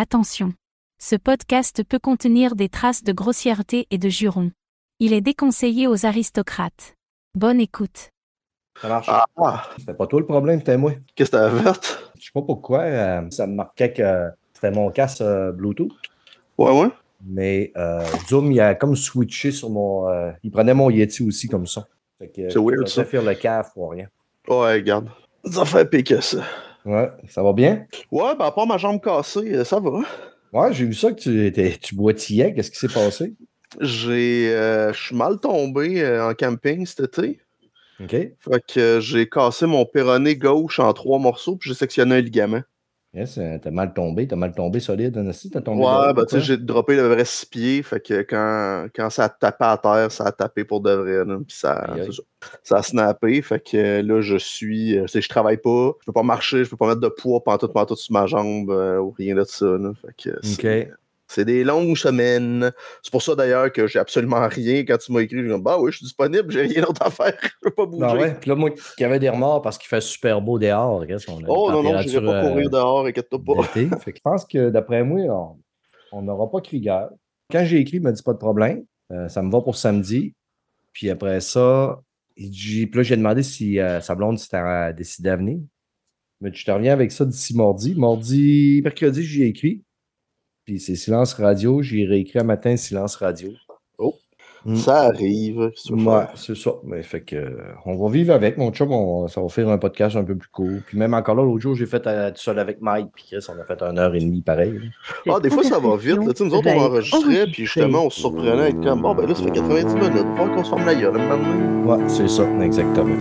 Attention. Ce podcast peut contenir des traces de grossièreté et de jurons. Il est déconseillé aux aristocrates. Bonne écoute. Ça marche. Ah, C'était pas toi le problème, c'était moi. qu'est-ce que t'as verte? Je sais pas pourquoi, euh, ça me marquait que c'était mon casque euh, Bluetooth. Ouais, ouais. Mais euh, Zoom, il a comme switché sur mon. euh, il prenait mon Yeti aussi comme ça. Fait que, C'est weird, ça. faire le caf ou rien. Ouais, regarde. Ça fait piquer ça. Ouais, ça va bien? Ouais, ben à part ma jambe cassée, euh, ça va. Ouais, j'ai vu ça que tu, étais, tu boitillais. Qu'est-ce qui s'est passé? J'ai. euh, Je suis mal tombé euh, en camping cet été. OK. Fait que j'ai cassé mon péroné gauche en trois morceaux, puis j'ai sectionné un ligament. Yes, euh, t'as mal tombé. T'as mal tombé solide, Anastie. T'as tombé. Ouais, ben tu sais, j'ai droppé le vrai six pieds, fait que quand, quand ça a tapé à terre, ça a tapé pour de vrai, là, puis ça, ça. ça a snappé, fait que euh, là, je suis, euh, tu sais, je travaille pas, je peux pas marcher, je peux pas mettre de poids pantoute, pantoute sur ma jambe, euh, ou rien de ça, là, fait que OK. C'est des longues semaines. C'est pour ça d'ailleurs que j'ai absolument rien. Quand tu m'as écrit, je dis Bah oui, je suis disponible, j'ai rien d'autre à faire. Je peux pas bouger. Non, ouais. Puis là, moi, qui avait des remords parce qu'il fait super beau dehors. Qu'est-ce qu'on a Oh non, non, je température, pas courir euh, dehors, inquiète-toi pas. Fait que je pense que d'après moi, on- n'aura pas Krieger. Quand j'ai écrit, il m'a dit pas de problème. Euh, ça me va pour samedi. Puis après ça, puis là, j'ai demandé si euh, sa blonde s'était euh, décidé à venir. Mais je te reviens avec ça d'ici mardi. Mardi, mercredi, j'y ai écrit. Puis c'est silence radio. J'ai réécrit un matin silence radio. Oh. Mm. Ça arrive. Ouais, c'est ça. Mais fait que, euh, on va vivre avec, mon chum. on- ça va faire un podcast un peu plus court. Puis même encore là, l'autre jour, j'ai fait euh, tout seul avec Mike. Puis Chris, on a fait une heure et demie pareil. là. Ah, des fois, ça va vite. Là. Tu sais, Nous autres, on enregistrait, puis justement, on se surprenait à être comme Bon, ben là, ça fait 90 minutes. Il faut qu'on se forme la gueule. donné. Ouais, c'est ça, exactement.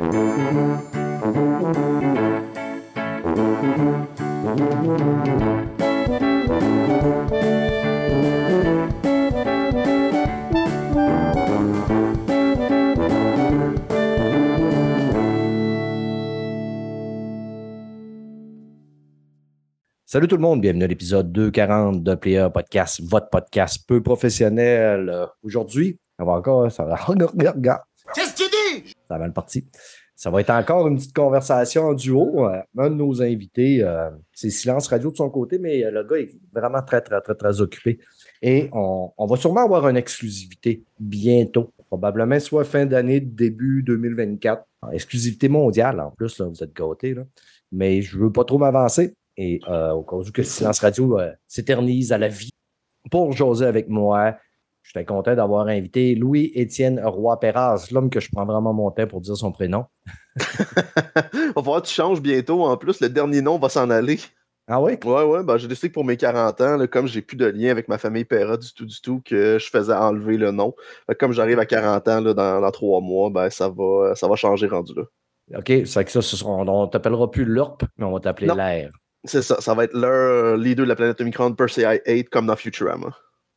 Salut tout le monde, bienvenue à l'épisode 240 de Player Podcast, votre podcast peu professionnel. Euh, Aujourd'hui, on va encore. Ça va, ça va mal parti. Ça va être encore une petite conversation en duo. Euh, Un de nos invités, euh, c'est Silence Radio de son côté, mais euh, le gars est vraiment très, très, très, très occupé. Et on, va sûrement avoir une exclusivité bientôt. Probablement soit fin d'année, début 2024. En exclusivité mondiale, en plus, là, vous êtes gâtés. Là. Mais je ne veux pas trop m'avancer. Et au cas où que Silence Radio s'éternise à la vie pour jaser avec moi, J'étais content d'avoir invité Louis-Étienne Roy-Perras, l'homme que je prends vraiment mon temps pour dire son prénom. va falloir que tu changes bientôt. En plus, le dernier nom va s'en aller. Ah oui? Ouais, ouais, ben j'ai décidé que pour mes 40 ans, là, comme j'ai plus de lien avec ma famille Perra du tout, du tout, que je faisais enlever le nom. Fait que comme j'arrive à 40 ans là, dans, dans 3 mois, ben ça va, ça va changer rendu là. OK, c'est que ça, on ne t'appellera plus l'URP, mais on va t'appeler l'air. C'est ça, ça va être leur leader de la planète Omicron Percy 8 comme dans Futurama.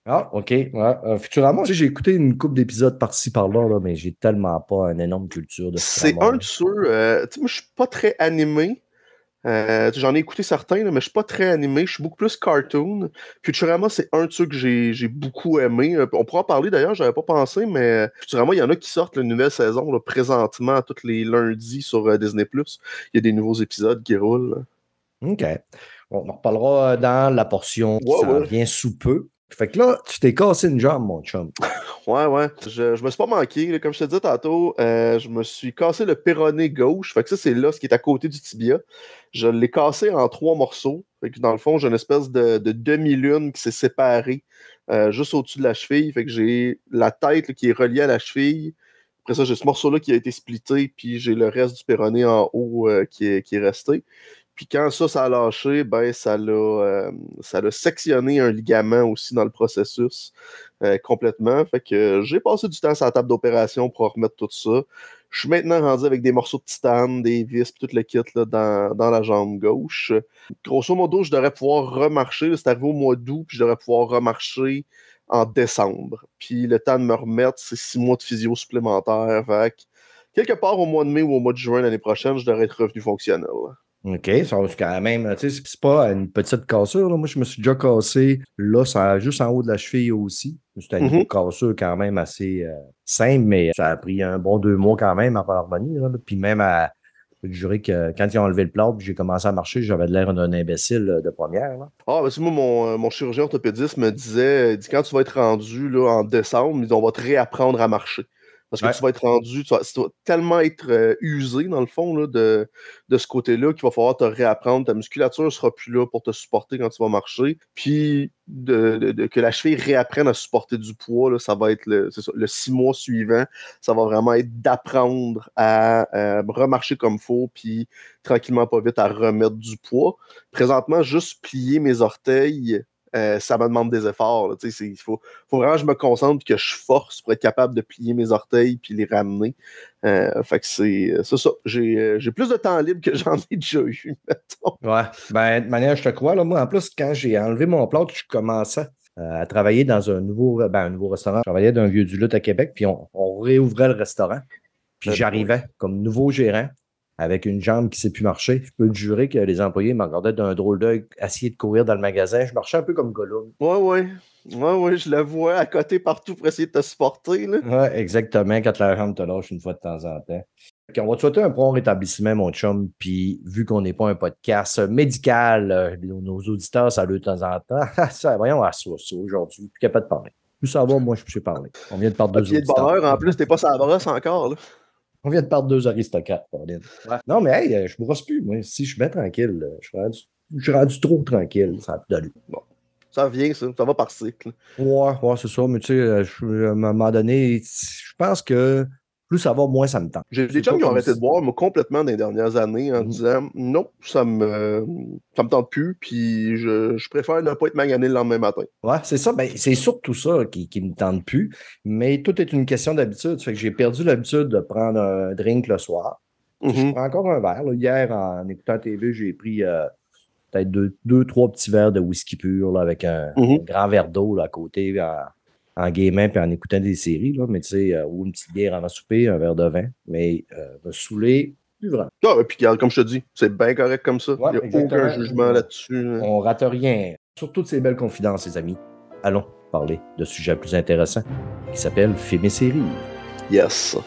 Ah, OK. Ouais. Euh, Futurama, tu sais, j'ai écouté une couple d'épisodes par-ci par-là, là, mais j'ai tellement pas une énorme culture de C'est un de ceux. euh, tu sais, moi, je suis pas très animé. Euh, J'en ai écouté certains, là, mais je suis pas très animé. Je suis beaucoup plus cartoon. Futurama, c'est un de ceux que j'ai beaucoup aimé. Euh, On pourra en parler d'ailleurs, j'avais pas pensé, mais Futurama, il y en a qui sortent la nouvelle saison là, présentement tous les lundis sur Disney. Il y a des nouveaux épisodes qui roulent. OK. On en reparlera dans la portion qui Ouais, s'en ouais. vient sous peu. Fait que là, tu t'es cassé une jambe, mon chum. Ouais, ouais. Je, je me suis pas manqué. Comme je te disais tantôt, euh, je me suis cassé le péroné gauche. Fait que ça, c'est là, ce qui est à côté du tibia. Je l'ai cassé en trois morceaux. Fait que dans le fond, j'ai une espèce de, de demi-lune qui s'est séparée euh, juste au-dessus de la cheville. Fait que j'ai la tête qui est reliée à la cheville. Après ça, j'ai ce morceau-là qui a été splitté, puis j'ai le reste du péroné en haut euh, qui est resté. Puis quand ça, ça a lâché, ben ça l'a euh, sectionné un ligament aussi dans le processus euh, complètement. Fait que j'ai passé du temps sur la table d'opération pour remettre tout ça. Je suis maintenant rendu avec des morceaux de titane, des vis, puis tout le kit là, dans, dans la jambe gauche. Grosso modo, je devrais pouvoir remarcher. C'est arrivé au mois d'août, puis je devrais pouvoir remarcher en décembre. Puis le temps de me remettre, c'est six mois de physio supplémentaire. Fait que quelque part au mois de mai ou au mois de juin l'année prochaine, je devrais être revenu fonctionnel. OK, ça va quand même. Tu sais, c'est- pas une petite cassure. là. Moi, je me suis déjà cassé là, ça, juste en haut de la cheville aussi. C'était un niveau casseux quand même assez euh, simple, mais ça a pris un bon deux mois quand même à revenir. Puis même à. Je jurer que quand ils ont enlevé le plâtre j'ai commencé à marcher, j'avais l'air d'un imbécile de première. Ah, ben, moi, mon, mon, chirurgien orthopédiste me disait, dit, quand tu vas être rendu là, en décembre, on va te réapprendre à marcher. Parce que tu vas être rendu, tu vas, tellement être euh, usé, dans le fond, là, de, de ce côté-là, qu'il va falloir te réapprendre. Ta musculature ne sera plus là pour te supporter quand tu vas marcher. Puis de, que la cheville réapprenne à supporter du poids, là, ça va être le, le six mois suivant. Ça va vraiment être d'apprendre à, remarcher comme il faut, puis tranquillement, pas vite, à remettre du poids. Présentement, juste plier mes orteils euh, ça me demande des efforts. Il faut, faut, vraiment que je me concentre que je force pour être capable de plier mes orteils puis les ramener. Euh, fait que c'est ça. Euh, j'ai plus de temps libre que j'en ai déjà eu, mettons. Ouais. Ben, de manière, je te crois. Là, moi, en plus, quand j'ai enlevé mon plâtre, je commençais à travailler dans un nouveau, ben, un nouveau restaurant. Je travaillais dans un vieux du lutte à Québec, puis on, on réouvrait le restaurant. Puis ben, j'arrivais comme nouveau gérant avec une jambe qui ne sait plus marcher. Je peux te jurer que les employés me regardaient d'un drôle d'œil, essayer de courir dans le magasin. Je marchais un peu comme Gollum. Ouais, ouais. Ouais, ouais, je la vois à côté partout pour essayer de te supporter. Ouais, exactement, quand la jambe te lâche une fois de temps en temps. on va te souhaiter un bon rétablissement, mon chum. Puis, vu qu'on n'est pas un podcast médical, euh, nos auditeurs, ça de temps en temps. ça, voyons, à ça, ça aujourd'hui. Plus capable de parler. Plus ça va, moi, je peux parler. On vient de parler de deux auditeurs. de bonheur, en plus, t'es pas sa brosse encore. Là. On vient de perdre deux aristocrates, Pauline. Non, mais hey, euh, je me brosse plus. Moi, si je suis bien tranquille, je suis rendu, je suis rendu trop tranquille. Ça a plus Bon. Ça vient, ça. Ça va par cycle. Ouais, ouais, c'est ça. Mais tu sais, euh, à un moment donné, je pense que plus ça va, moins ça me tente. J'ai des gens qui ont arrêté de boire moi, complètement dans les dernières années en mmh. disant non, ça me, ça me tente plus, puis je, je, préfère ne pas être magané le lendemain matin. Ouais, c'est ça. Ben, c'est surtout ça qui, qui me tente plus. Mais tout est une question d'habitude. Fait que j'ai perdu l'habitude de prendre un drink le soir. Je mmh prends encore un verre. Hier, en écoutant TV, j'ai pris euh, peut-être deux, deux, trois petits verres de whisky pur là, avec un, mmh grand verre d'eau à côté en gaming puis en écoutant des séries, là, mais tu sais, euh, ou une petite bière avant souper, un verre de vin, mais euh, me saouler, plus vraiment. Ah, et puis comme je te dis, c'est bien correct comme ça. Il n'y a aucun jugement là-dessus. Hein. On rate rien. Sur toutes ces belles confidences, les amis, allons parler de sujets plus intéressants qui s'appelle Film et séries. Yes.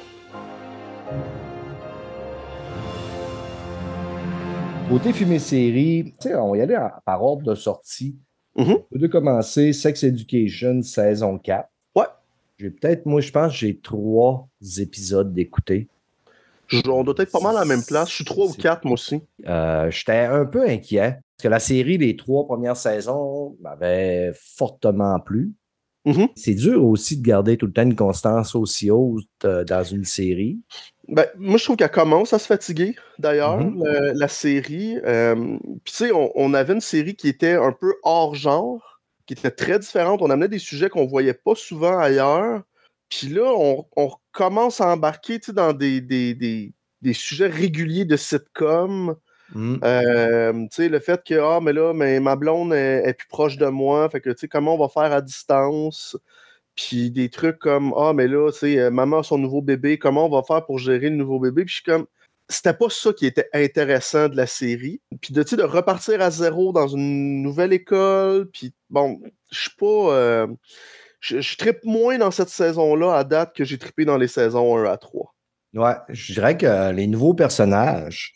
Côté film et séries, on va y aller par ordre de sortie. Mm de commencer Sex Education saison 4. Ouais. J'ai peut-être, moi, je pense j'ai trois épisodes d'écouter. On doit être pas mal à la même place. Je suis trois ou quatre, moi aussi. Euh, j'étais un peu inquiet. Parce que la série, les trois premières saisons, m'avait fortement plu. Mm-hmm. C'est dur aussi de garder tout le temps une constance aussi haute euh, dans une série. Ben, moi, je trouve qu'elle commence à se fatiguer, d'ailleurs, mm-hmm. la, série. Euh, puis, tu sais, on, avait une série qui était un peu hors genre, qui était très différente. On amenait des sujets qu'on voyait pas souvent ailleurs. Puis là, on, commence à embarquer dans des, des, sujets réguliers de sitcom. Mm. Euh, tu sais, le fait que, ah, mais là, mais ma blonde est, est, plus proche de moi. Fait que, tu sais, comment on va faire à distance? Puis des trucs comme Ah, mais là, tu sais, euh, maman a son nouveau bébé, comment on va faire pour gérer le nouveau bébé? Puis je suis comme c'était pas ça qui était intéressant de la série. Puis de, de repartir à zéro dans une nouvelle école. Puis bon, je suis pas. Euh, je, je trippe moins dans cette saison-là à date que j'ai trippé dans les saisons 1 à 3. Ouais, je dirais que les nouveaux personnages,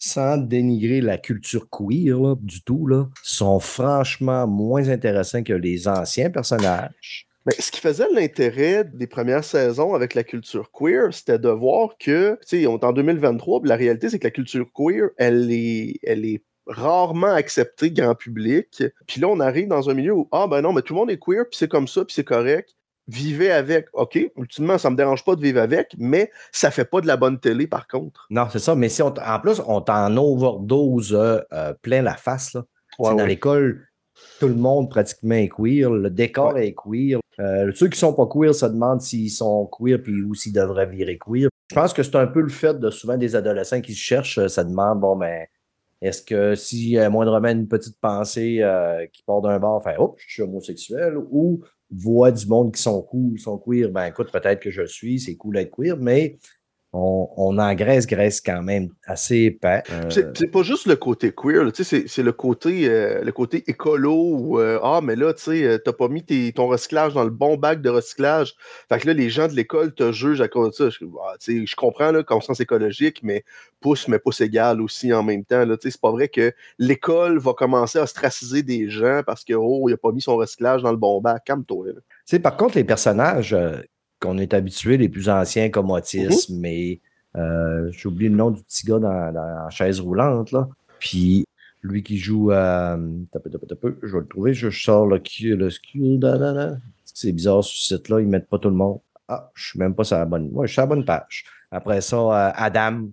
sans dénigrer la culture queer du tout, sont franchement moins intéressants que les anciens personnages. Mais ce qui faisait l'intérêt des premières saisons avec la culture queer, c'était de voir que, tu sais, on est en 2023, la réalité, c'est que la culture queer, elle est, elle est rarement acceptée grand public. Puis là, on arrive dans un milieu où, ah ben non, mais tout le monde est queer, puis c'est comme ça, puis c'est correct. Vivez avec. OK, ultimement, ça me dérange pas de vivre avec, mais ça fait pas de la bonne télé, par contre. Non, c'est ça. Mais si on en plus, on t'en overdose euh, euh, plein la face, là. dans l'école, tout le monde pratiquement est queer, le décor est queer. Euh, ceux qui sont pas queer se demandent s'ils sont queer puis ou s'ils devraient virer queer. Je pense que c'est un peu le fait de souvent des adolescents qui se cherchent, ça demande bon ben est-ce que si moindrement une petite pensée qui part d'un bar, enfin oh, je suis homosexuel ou voit du monde qui sont cool, sont queer, ben écoute, peut-être que je suis, c'est cool d'être queer, mais on, on engraisse Grace quand même assez épais. Euh, C'est pas juste le côté queer, c'est le côté euh, le côté écolo ou euh, Ah, mais là, tu sais, t'as pas mis tes, ton recyclage dans le bon bac de recyclage. Fait que là, les gens de l'école te jugent à cause de ça. Je, ah, je comprends le conscience écologique, mais pouce, mais pouce égal aussi en même temps. C'est pas vrai que l'école va commencer à ostraciser des gens parce que oh, il a pas mis son recyclage dans le bon bac. Calme-toi. Par contre, les personnages qu'on est habitué, les plus anciens comme Otis, mm-hmm. mais euh, j'ai oublié le nom du petit gars dans, la chaise roulante. Là. Puis lui qui joue à. je vais le trouver, je, sors le, le C'est bizarre ce site-là, ils ne mettent pas tout le monde. Ah, je ne suis même pas sur la bonne. Ouais, je suis à la bonne page. Après ça, euh, Adam.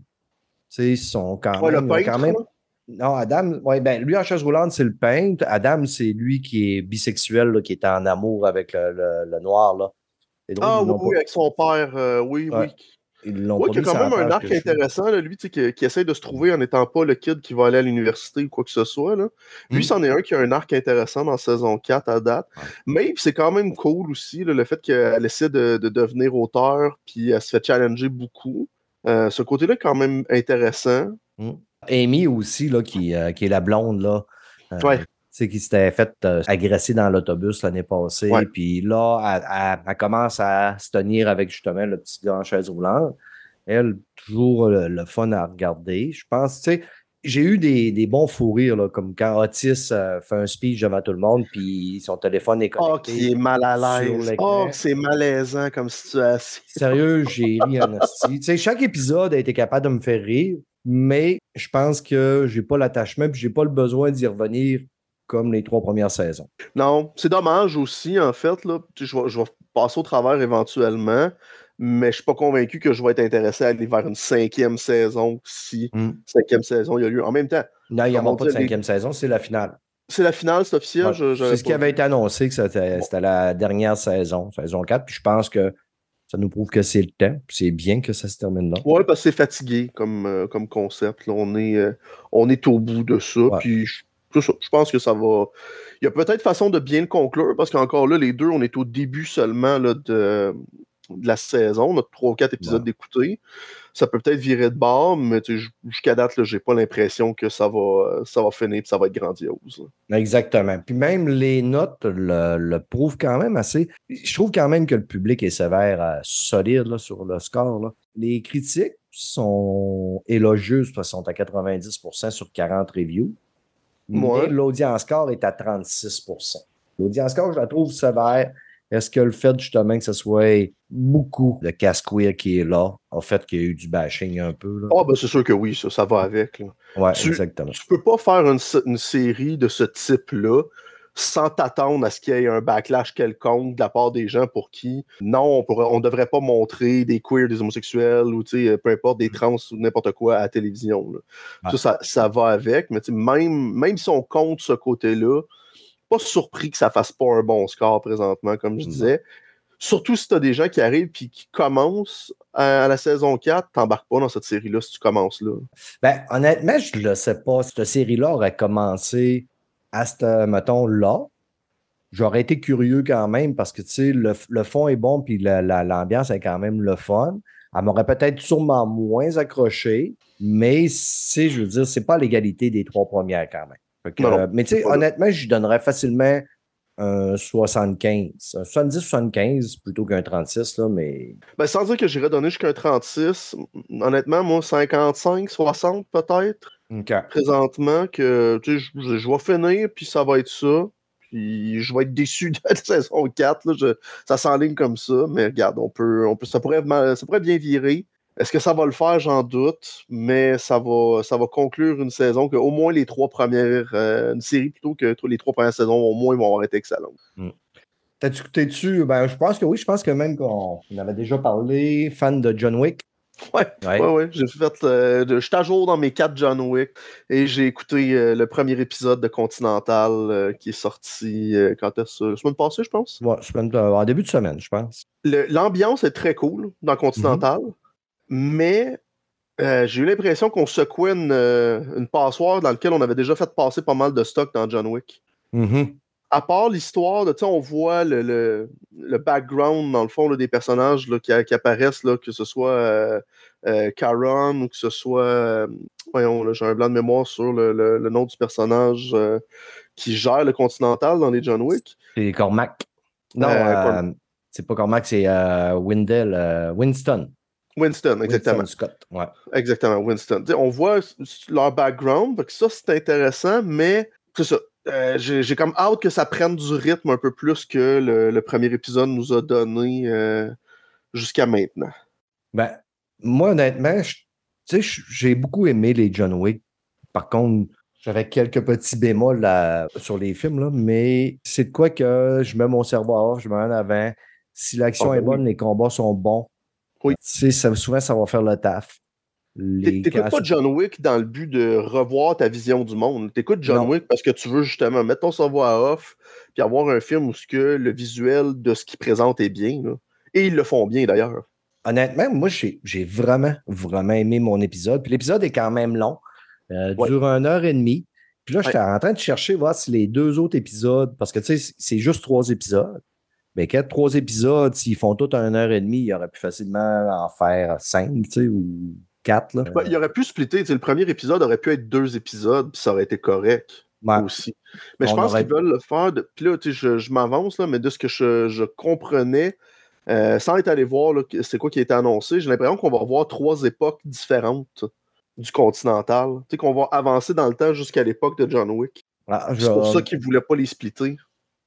Tu sais, ils sont quand même. quand même... Non, Adam, ouais, ben, lui en chaise roulante, c'est le peintre. Adam, c'est lui qui est bisexuel, qui est en amour avec le noir. Là ah oui, avec son père, euh, oui, oui. Il oui, qui a quand même un arc intéressant, là, lui, qui, qui essaie de se trouver en n'étant pas le kid qui va aller à l'université ou quoi que ce soit. Là. Lui, mmh. c'en est un qui a un arc intéressant dans saison 4 à date. Mais c'est quand même cool aussi, le fait qu'elle essaie de, devenir auteur, puis elle se fait challenger beaucoup. Euh, ce côté-là est quand même intéressant. Mmh. Amy aussi, là, qui, euh, qui est la blonde, là. ouais qui s'était fait euh, agresser dans l'autobus l'année passée. Puis là, elle, commence à se tenir avec justement le petit gars en chaise roulante. Elle, toujours le, fun à regarder. Je pense, tu sais, j'ai eu des, bons fous rires, là, comme quand Otis euh, fait un speech devant tout le monde, puis son téléphone est oh, connecté. Oh, qui est mal à l'aise. Oh, c'est malaisant comme situation. Sérieux, j'ai ri en Tu sais, chaque épisode a été capable de me faire rire, mais je pense que j'ai pas l'attachement, puis j'ai pas le besoin d'y revenir comme les trois premières saisons. Non, c'est dommage aussi, en fait. Là. Je, vais, passer au travers éventuellement, mais je suis pas convaincu que je vais être intéressé à aller vers une cinquième saison si hmm. cinquième saison il y a lieu. En même temps. Non, il n'y a pas de cinquième saison, c'est la finale. C'est la finale, c'est officiel. c'est ce qui avait été annoncé, que c'était la dernière saison, saison 4. Puis je pense que ça nous prouve que c'est le temps. C'est bien que ça se termine là. Oui, parce que c'est fatigué comme, euh, comme concept. on, est, euh, on est au bout de ça. Puis je pense que ça va. Il y a peut-être façon de bien le conclure, parce qu'encore là, les deux, on est au début seulement là, de, la saison. On a trois ou quatre épisodes d'écouter. Ça peut peut-être virer de bord, mais jusqu'à date, je n'ai pas l'impression que ça va, ça va finir et ça va être grandiose. Exactement. Puis même les notes le, prouvent quand même assez. Je trouve quand même que le public est sévère, euh, solide sur le score. Les critiques sont élogieuses, parce sont à 90% sur 40 reviews. Mais l'audience score est à 36% L'audience score, je la trouve sévère. Est-ce que le fait justement que ce soit beaucoup de casse-queer qui est là, en fait qu'il y a eu du bashing un peu? Ah, ben c'est sûr que oui, ça, ça va avec. Oui, exactement. Tu peux pas faire une, série de ce type-là sans t'attendre à ce qu'il y ait un backlash quelconque de la part des gens pour qui, non, on ne devrait pas montrer des queers, des homosexuels ou peu importe, des mm. trans ou n'importe quoi à la télévision. Ça, ça, va avec, mais même, même si on compte ce côté-là, pas surpris que ça fasse pas un bon score présentement, comme je mm. disais. Surtout si tu as des gens qui arrivent et qui commencent à, la saison 4, t'embarques pas dans cette série-là si tu commences là. Ben, honnêtement, je ne sais pas. Cette série-là aurait commencé à ce, mettons, là, j'aurais été curieux quand même parce que, tu sais, le, fond est bon puis l'ambiance est quand même le fun. Elle m'aurait peut-être sûrement moins accroché, mais, c'est, je veux dire, c'est pas l'égalité des trois premières quand même. mais, tu sais, honnêtement, je donnerais facilement un 75. 70-75 plutôt qu'un 36, là, mais. Ben, sans dire que j'irais donner jusqu'à un 36, honnêtement, moi, 55, 60 peut-être. Présentement, que je, je, vais finir, puis ça va être ça. Puis je vais être déçu de la saison 4. Là, ça s'enligne comme ça, mais regarde, on peut, on peut, ça, pourrait, ça pourrait bien virer. Est-ce que ça va le faire? J'en doute, mais ça va, ça va conclure une saison que au moins les trois premières, euh, une série plutôt que les trois premières saisons, au moins, vont avoir été excellentes. Mm. T'as-tu écouté Ben, je pense que oui, je pense que même qu'on avait déjà parlé, fan de John Wick. Ouais, ouais, ouais. J'ai fait. Euh, je suis à jour dans mes quatre John Wick et j'ai écouté euh, le premier épisode de Continental qui est sorti quand est-ce La semaine passée, je pense. Ouais, semaine, en début de semaine, je pense. L'ambiance est très cool dans Continental. Mm-hmm mais euh, j'ai eu l'impression qu'on secouait une, euh, une, passoire dans laquelle on avait déjà fait passer pas mal de stock dans John Wick. Mm-hmm. À part l'histoire, on voit le, le, le, background, dans le fond, des personnages là, qui, qui, apparaissent, là, que ce soit euh, euh, Karen ou que ce soit. euh, voyons, j'ai un blanc de mémoire sur le, nom du personnage qui gère le Continental dans les John Wick. C'est Cormac. Non, c'est pas Cormac, c'est Windell, Winston. Winston, exactement. Winston Scott. Ouais. Exactement, Winston. On voit leur background, ça c'est intéressant, mais c'est ça. Euh, J'ai comme hâte que ça prenne du rythme un peu plus que le, le premier épisode nous a donné euh, jusqu'à maintenant. Ben, moi, honnêtement, j'ai beaucoup aimé les John Wick. Par contre, j'avais quelques petits bémols là, sur les films, là, mais c'est de quoi que je mets mon cerveau à off, je me mets en avant. Si l'action Ah, ben est bonne, les combats sont bons. Oui. Ça- souvent, ça va faire le taf. T'écoutes pas John Wick dans le but de revoir ta vision du monde? T'écoutes John Non. Wick parce que tu veux justement mettre ton cerveau à off puis avoir un film où ce que le visuel de ce qu'il présente est bien. là. Et ils le font bien d'ailleurs. Honnêtement, moi, j'ai vraiment, vraiment aimé mon épisode. Puis l'épisode est quand même long. Euh, Ouais. dure une heure et demie. Puis là, j'étais Ouais. en train de chercher, voir si les deux autres épisodes, parce que tu sais, c'est juste trois épisodes. Mais quatre, trois épisodes, s'ils font tout en une heure et demie, il aurait pu facilement en faire cinq, tu sais, ou quatre. Là. Il aurait pu splitter. Le premier épisode aurait pu être deux épisodes, puis ça aurait été correct. Ouais. aussi. Mais je pense aurait- qu'ils veulent le faire. De... Puis là, je, je m'avance, mais de ce que je, je comprenais, euh, sans être allé voir c'est quoi qui a été annoncé, j'ai l'impression qu'on va voir trois époques différentes du Continental. Tu sais, qu'on va avancer dans le temps jusqu'à l'époque de John Wick. Ah, C'est pour ça qu'ils ne voulaient pas les splitter.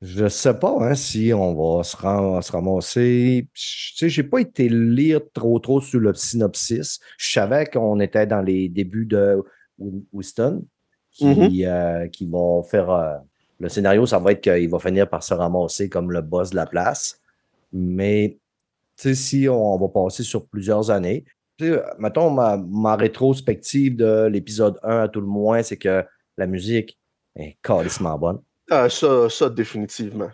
Je sais pas hein, si on va se, ram- se ramasser. Je- Tu sais, j'ai pas été lire trop trop sur le synopsis. Je savais qu'on était dans les débuts de Winston, qui, Mhm. euh, qui vont faire. euh, le scénario, ça va être qu'il va finir par se ramasser comme le boss de la place. Mais tu sais, si on, va passer sur plusieurs années, tu sais, mettons ma, ma rétrospective de l'épisode 1 à tout le moins, c'est que la musique est carrément bonne. Ah, ça, ça, définitivement.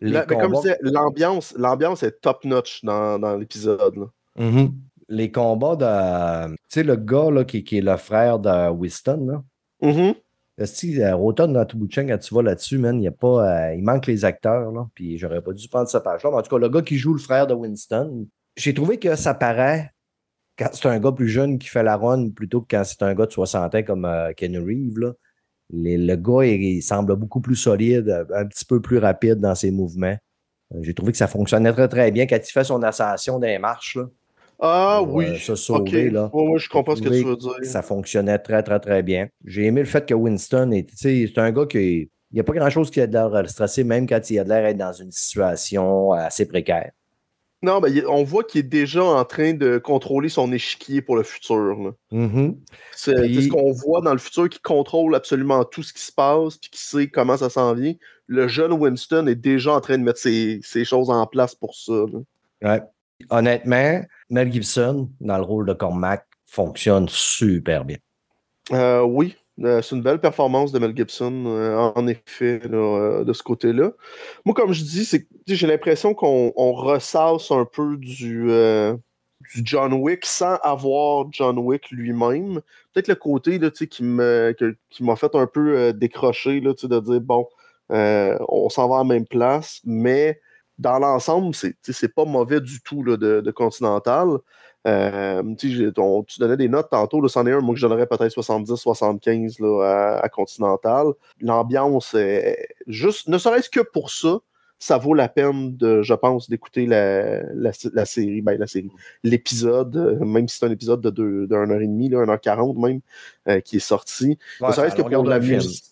La- mais comme je disais, l'ambiance, l'ambiance est top-notch dans, dans l'épisode. Mhm. Les combats de. Tu sais, le gars là, qui, qui est le frère de Winston, là. Mhm. Si, euh, Roton dans Tubucheng, quand tu vas là-dessus, man, il y a pas. euh, il manque les acteurs, là. Puis j'aurais pas dû prendre cette page-là. Mais en tout cas, le gars qui joue le frère de Winston, j'ai trouvé que ça paraît quand c'est un gars plus jeune qui fait la run plutôt que quand c'est un gars de 60 ans comme euh, Ken Reeves, là. Les- le gars, il, il semble beaucoup plus solide, un petit peu plus rapide dans ses mouvements. Euh, J'ai trouvé que ça fonctionnait très, très bien quand il fait son ascension dans les marches, là. Ah pour, oui. euh, se sauver, là. Je comprends ce que tu veux dire. Ça fonctionnait très, très, très bien. J'ai aimé le fait que Winston est, c'est un gars qui. Il n'y a pas grand-chose qui a de l'air stressé, même quand il a de l'air d'être dans une situation assez précaire. Non, ben, on voit qu'il est déjà en train de contrôler son échiquier pour le futur. Mhm. C'est ce qu'on voit dans le futur qui contrôle absolument tout ce qui se passe puis qui sait comment ça s'en vient. Le jeune Winston est déjà en train de mettre ses, ses choses en place pour ça. là. Ouais. Honnêtement, Mel Gibson, dans le rôle de Cormac, fonctionne super bien. Euh, oui, euh, c'est une belle performance de Mel Gibson, euh, en effet, euh, de ce côté-là. Moi, comme je dis, j'ai l'impression qu'on on ressasse un peu du, John Wick sans avoir John Wick lui-même. Peut-être le côté là, qui m'a fait un peu décrocher, là, de dire, bon, on s'en va à la même place, mais dans l'ensemble, c'est c'est pas mauvais du tout de Continental. Euh, tu on- donnais des notes tantôt, c'en est un, moi que je donnerais peut-être 70-75 là, à, à Continental. L'ambiance est juste, ne serait-ce que pour ça, ça vaut la peine de, je pense, d'écouter la, la, la série, ben la série, l'épisode, euh, même si c'est un épisode de deux- d'un heure et demie, là, 1h40 même, euh, qui est sorti. Ouais, ne serait-ce que pour la musique.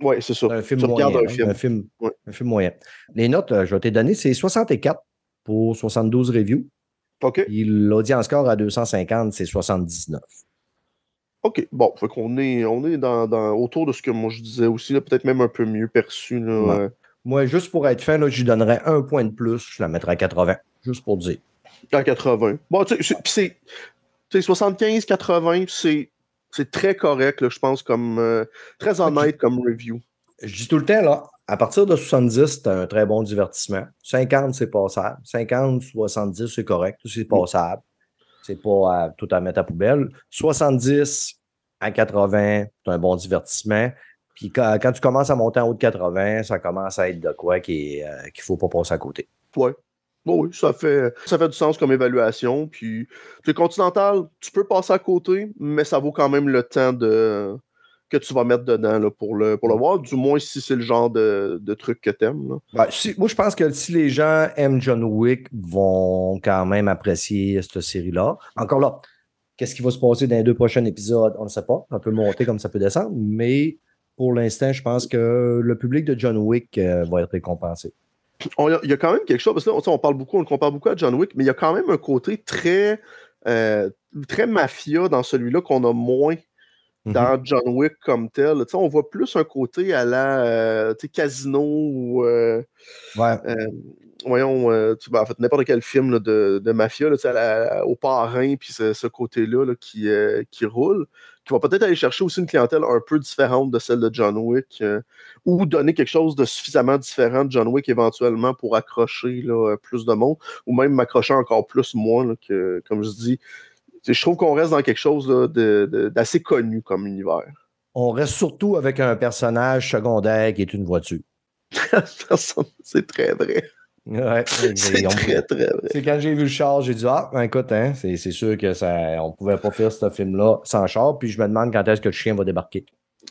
Ouais, c'est ça. Un film tu moyen. un hein, film. Un film, Ouais. un film moyen. Les notes, je vais te donner, c'est 64 pour 72 reviews. OK. Puis l'audience score à 250, c'est 79. OK. Bon, fait qu'on est, on est dans, dans- autour de ce que moi je disais aussi, là, peut-être même un peu mieux perçu. Là, Ouais. euh, Moi, juste pour être fin, là, je lui donnerais un point de plus. Je la mettrais à 80. Juste pour dire. à 80. Bon, tu sais, c'est- puis c'est. tu sais, 75, 80, c'est. C'est très correct, là, je pense, comme. euh, très honnête comme review. Je dis tout le temps, là, à partir de 70, c'est un très bon divertissement. 50, c'est passable. 50, 70, c'est correct. C'est passable. C'est pas à- tout à mettre à poubelle. 70 à 80, c'est un bon divertissement. Puis quand, quand tu commences à monter en haut de 80, ça commence à être de quoi euh, qu'il ne faut pas passer à côté. Bon, oui, ça fait, ça fait du sens comme évaluation. Puis, tu Continental, tu peux passer à côté, mais ça vaut quand même le temps de, que tu vas mettre dedans là, pour, le, pour le voir, du moins si c'est le genre de, de truc que tu aimes. Ben, moi, je pense que si les gens aiment John Wick, vont quand même apprécier cette série-là. Encore là, qu'est-ce qui va se passer dans les deux prochains épisodes, on ne sait pas. Ça peut monter comme ça peut descendre, mais pour l'instant, je pense que le public de John Wick euh, va être récompensé. Il y a quand même quelque chose, parce que là, on parle beaucoup, on le compare beaucoup à John Wick, mais il y a quand même un côté très, euh, très mafia dans celui-là qu'on a moins Dans John Wick comme tel. on voit plus un côté à la euh, casino ou. Euh, ouais. Euh, voyons, ben, en fait, n'importe quel film de, de, mafia, au parrain, puis ce, côté-là qui, qui roule, qui va peut-être aller chercher aussi une clientèle un peu différente de celle de John Wick, ou donner quelque chose de suffisamment différent de John Wick éventuellement pour accrocher là, plus de monde, ou même m'accrocher encore plus moi, que, comme je dis, je trouve qu'on reste dans quelque chose d'assez connu comme univers. On reste surtout avec un personnage secondaire qui est une voiture. c'est très vrai. Ouais, c'est très, très vrai. C'est quand j'ai vu le char, j'ai dit Ah, écoute, hein, c'est sûr que ça, on pouvait pas faire ce film-là sans char, puis je me demande quand est-ce que le chien va débarquer.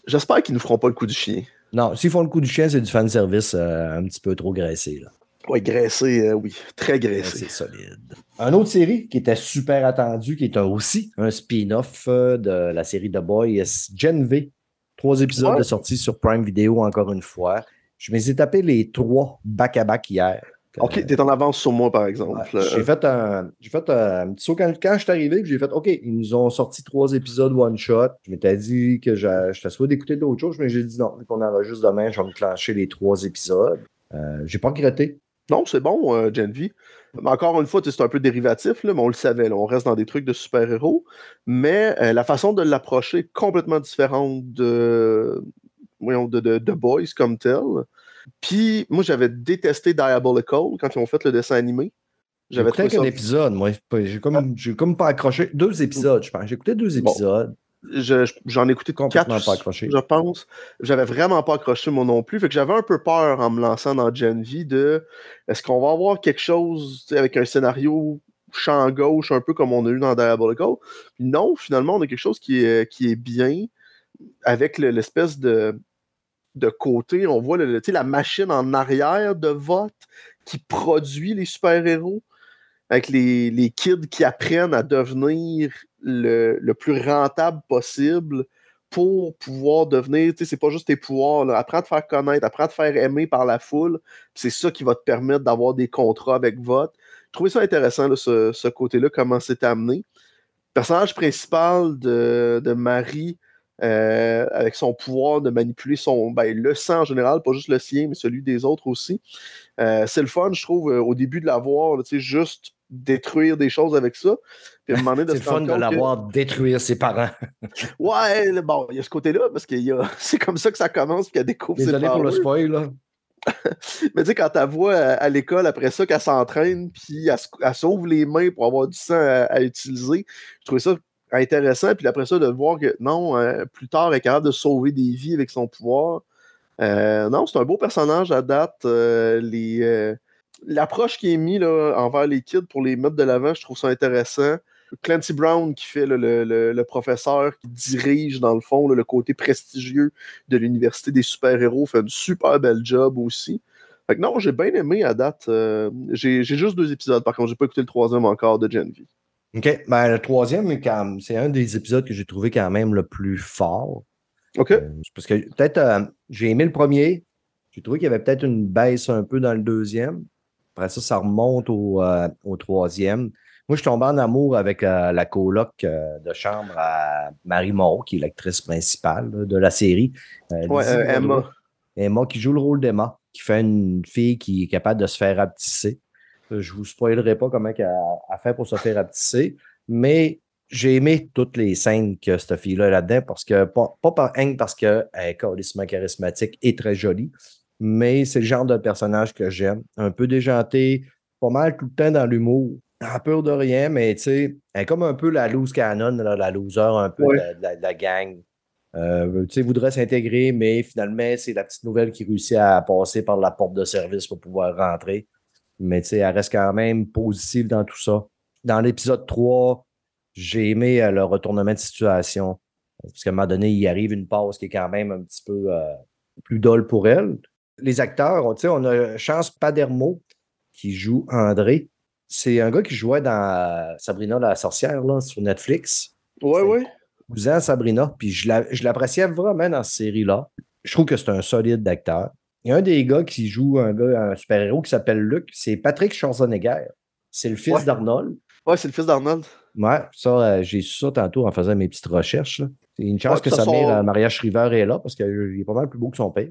J'espère qu'ils ne feront pas le coup du chien. Non, s'ils font le coup du chien, c'est du fan service euh, un petit peu trop graissé. Là. Oui, graissé, euh, oui. Très graissé. C'est solide. Une autre série qui était super attendue, qui est aussi un spin-off euh, de la série The Boys, Gen V. Trois épisodes de sortie sur Prime Video, encore une fois. Je me suis tapé les trois back-à-back hier. OK, t'es en avance sur moi, par exemple. j'ai fait un, j'ai fait un petit saut quand, je suis arrivé, j'ai fait OK, ils nous ont sorti trois épisodes one-shot. Je m'étais dit que j'étais souhaité d'écouter d'autres choses, mais j'ai dit non, vu qu'on juste demain, je vais me clencher les trois épisodes. Euh, j'ai pas regretté. Non, c'est bon, euh, Gen V. Encore une fois, c'est un peu dérivatif, mais on le savait, on reste dans des trucs de super-héros. Mais euh, la façon de l'approcher est complètement différente de, de, de, Boys comme tel. Puis, moi, j'avais détesté Diabolical quand ils ont fait le dessin animé. J'avais écouté qu'un épisode, moi. J'ai comme, comme pas accroché. Deux épisodes, je pense. J'ai écouté deux épisodes j'en ai écouté quatre, pas accroché. je pense. J'avais vraiment pas accroché moi non plus. Fait que j'avais un peu peur en me lançant dans Gen V de est-ce qu'on va avoir quelque chose avec un scénario champ gauche, un peu comme on a eu dans Diabolical? Non, finalement, on a quelque chose qui est, qui est bien avec l'espèce de, de côté. On voit le, la machine en arrière de vote qui produit les super-héros avec les, les, kids qui apprennent à devenir le, plus rentable possible pour pouvoir devenir, tu sais, c'est pas juste tes pouvoirs, apprends à te faire connaître, apprends à te faire aimer par la foule, c'est ça qui va te permettre d'avoir des contrats avec vote. Je trouvais ça intéressant, ce, côté-là, comment c'est amené. Personnage principal de, Marie, euh, avec son pouvoir de manipuler son, ben, le sang en général, pas juste le sien, mais celui des autres aussi. Euh, c'est le fun, je trouve, euh, au début de la voir, juste détruire des choses avec ça. Puis c'est le fun de l'avoir détruire ses parents. ouais, bon, il y a ce côté-là, parce que c'est comme ça que ça commence, qu'elle découvre Désolé ses parents. pour le spoil, là. Mais tu sais, quand tu vois à, l'école, après ça, qu'elle s'entraîne, puis elle, s'ouvre les mains pour avoir du sang à, utiliser, je trouvais ça intéressant. Puis après ça, de voir que non, euh, plus tard, elle est capable de sauver des vies avec son pouvoir. Euh, non, c'est un beau personnage à date. Euh, les, l'approche qui est mise envers les kids pour les mettre de l'avant, je trouve ça intéressant. Clancy Brown, qui fait le, professeur qui dirige, dans le fond, le côté prestigieux de l'Université des super-héros, fait un super bel job aussi. Fait que non, j'ai bien aimé à date. Euh, j'ai juste deux épisodes, par contre, j'ai pas écouté le troisième encore de Gen V. OK. Ben, le troisième, c'est un des épisodes que j'ai trouvé quand même le plus fort. OK. Euh, parce que peut-être, euh, j'ai aimé le premier. J'ai trouvé qu'il y avait peut-être une baisse un peu dans le deuxième. Après ça, ça remonte au, euh, troisième. Moi, je suis tombé en amour avec euh, la coloc euh, de chambre à Marie Moreau, qui est l'actrice principale de la série. ouais, Emma. Emma, qui joue le rôle d'Emma, qui fait une fille qui est capable de se faire apetisser. Je ne vous spoilerai pas comment elle a fait pour se faire apetisser, mais j'ai aimé toutes les scènes que cette fille-là là-dedans, parce que, pas, pas par, parce qu'elle est charismatique et très jolie, mais c'est le genre de personnage que j'aime. Un peu déjanté, pas mal tout le temps dans l'humour. Un peu de rien, mais tu sais, elle est comme un peu la loose canon, la loser un peu de, la, gang. Euh, tu sais, voudrait s'intégrer, mais finalement, c'est la petite nouvelle qui réussit à passer par la porte de service pour pouvoir rentrer. mais elle reste quand même positive dans tout ça. Dans l'épisode 3, j'ai aimé euh, le retournement de situation. Parce qu'à un moment donné, il arrive une pause qui est quand même un petit peu euh, plus dolle pour elle. Les acteurs, on, on a Chance Padermo qui joue André. C'est un gars qui jouait dans Sabrina la sorcière là, sur Netflix. Ouais, ouais. Cousin Sabrina. Puis je l'appréciais vraiment dans cette série-là. Je trouve que c'est un solide acteur. Il y a un des gars qui joue un gars, un super-héros qui s'appelle Luc, c'est Patrick Schwarzenegger. C'est le fils d'Arnold. Ouais, c'est le fils d'Arnold. Ouais, ça, euh, j'ai su ça tantôt en faisant mes petites recherches. C'est une chance que sa mère, Maria Shriver, est là parce qu'il est pas mal plus beau que son père.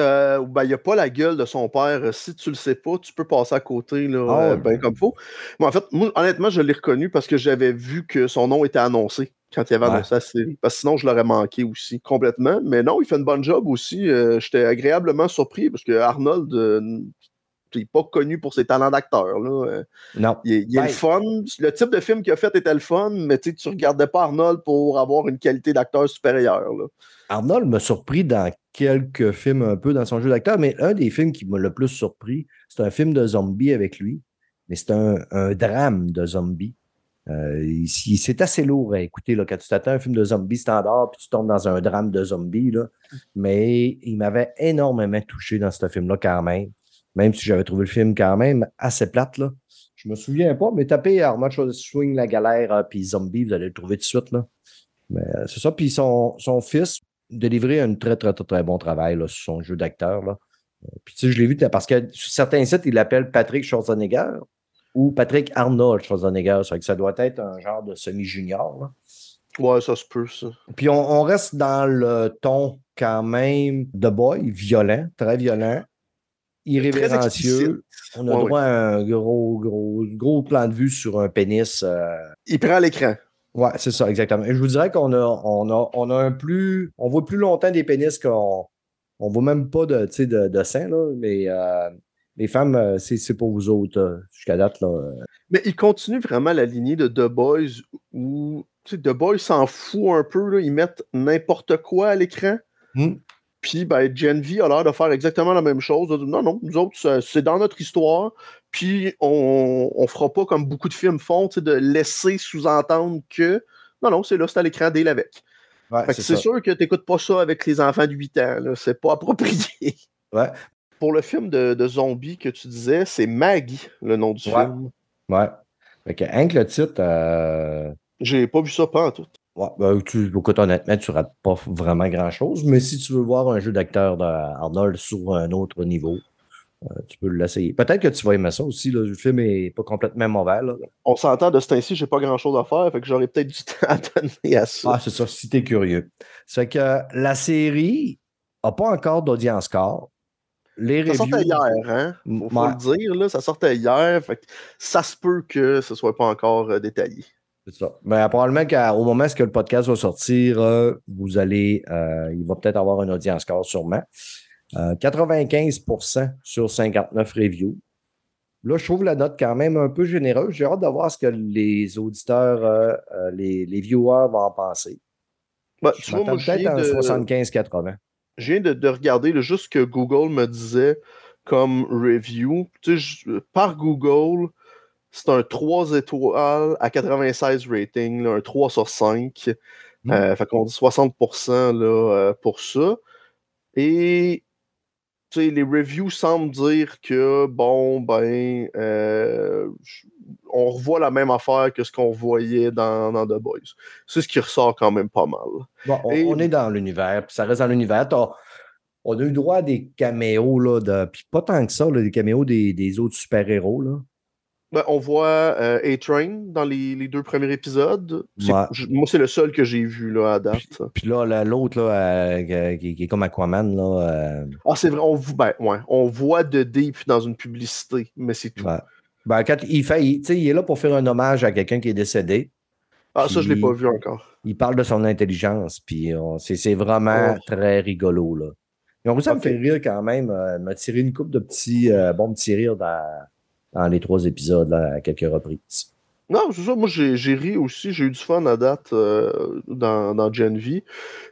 Euh, ben, il n'a pas la gueule de son père. Si tu le sais pas, tu peux passer à côté, là, ah euh, ben comme faut. Mais en fait, honnêtement, je l'ai reconnu parce que j'avais vu que son nom était annoncé quand il avait annoncé la série. Parce que sinon, je l'aurais manqué aussi complètement. Mais non, il fait une bonne job aussi. Euh, j'étais agréablement surpris parce que Arnold, n'est pas connu pour ses talents d'acteur. Non. Il, est le ben fun. Le type de film qu'il a fait était le fun, mais tu ne regardais pas Arnold pour avoir une qualité d'acteur supérieure. Arnold m'a surpris dans quelques films un peu dans son jeu d'acteur, mais un des films qui m'a le plus surpris, c'est un film de zombies avec lui, mais c'est un, drame de zombies. Euh, c'est assez lourd à écouter là, quand tu t'attends à un film de zombies standard puis tu tombes dans un drame de zombies. Là. Mais il m'avait énormément touché dans ce film-là quand même. Même si j'avais trouvé le film quand même assez plate. Là. Je me souviens pas, mais tapez Armand Swing la galère euh, puis zombie, vous allez le trouver tout de suite. Là. Mais euh, c'est ça. Puis son, son fils, délivré un très, très, très, très bon travail là, sur son jeu d'acteur. Là. Euh, puis tu sais, je l'ai vu parce que sur certains sites, il l'appelle Patrick Schwarzenegger ou Patrick Arnold Schwarzenegger. Ça, que ça doit être un genre de semi-junior. Ouais, ça se peut, ça. Puis on, reste dans le ton quand même de boy, violent, très violent, irrévérencieux. On a droit à un gros, gros, gros plan de vue sur un pénis. Euh, il prend l'écran. Ouais, c'est ça, exactement. Et je vous dirais qu'on a, on a, on a un plus. On voit plus longtemps des pénis qu'on. On voit même pas de, de, de sein, là, mais euh, les femmes, euh, c'est pour vous autres, jusqu'à date. Là. Mais il continue vraiment la lignée de The Boys où The Boys s'en fout un peu, là, ils mettent n'importe quoi à l'écran. Hmm. Puis ben, Gen V a l'air de faire exactement la même chose. Non, non, nous autres, c'est dans notre histoire. Puis on, on fera pas comme beaucoup de films font, de laisser sous-entendre que non, non, c'est là, c'est à l'écran dès avec. c'est sûr que tu n'écoutes pas ça avec les enfants de 8 ans. C'est pas approprié. Ouais. Pour le film de, de zombies que tu disais, c'est Maggie, le nom du film. Ouais. Fait que, que le titre. Euh... J'ai pas vu ça pas en tout. Ouais, ben, tu, écoute, honnêtement, tu rates pas vraiment grand-chose, mais si tu veux voir un jeu d'acteur d'Arnold sur un autre niveau, euh, tu peux l'essayer. Peut-être que tu vas aimer ça aussi. Le film n'est pas complètement mauvais. On s'entend de ce temps-ci, j'ai pas grand-chose à faire, fait que j'aurais peut-être du temps à donner à ça. Ah, c'est ça, si t'es curieux. C'est que la série n'a pas encore d'audience score. Les ça sortait hier, hein? Faut, le dire, là, ça sortait hier. Fait que ça se peut que ce soit pas encore euh, détaillé. C'est ça. Mais probablement qu'au moment où le podcast va sortir, euh, vous allez, il va peut-être avoir une audience score sûrement. 95% euh, sur 59 reviews. Là, je trouve la note quand même un peu généreuse. J'ai hâte de voir ce que les auditeurs, euh, euh, les, viewers vont en penser. Bah, tu vois, peut-être en 75-80. Je viens de, regarder juste ce que Google me disait comme review. par Google, c'est un 3 étoiles à 96 rating, un 3 sur 5. Hmm. fait qu'on dit 60% là, pour ça. Et les reviews semblent dire que, bon, ben, euh, on revoit la même affaire que ce qu'on voyait dans, The Boys. C'est ce qui ressort quand même pas mal. Bon, on, est dans l'univers, puis ça reste dans l'univers. On a eu droit à des caméos, là, de, puis pas tant que ça, des caméos des, des autres super-héros, là. Ben, on voit euh, A-Train dans les, deux premiers épisodes. moi, c'est le seul que j'ai vu là, à date. Puis, là, l'autre, là, euh, qui, est comme Aquaman. Là, euh, Ah, c'est vrai. On, ben, ouais, on voit de Deep dans une publicité, mais c'est tout. Ben, quand il, fait, il, il est là pour faire un hommage à quelqu'un qui est décédé. Ah, ça, je ne l'ai pas vu encore. Il parle de son intelligence, puis c'est vraiment oh. très rigolo. Là. Et ça me fait rire quand même. m'a tiré une coupe de petits, bons petits rires dans dans les trois épisodes à quelques reprises. Non, c'est ça. Moi, j'ai ri aussi. J'ai eu du fun à date euh, dans, dans Gen V.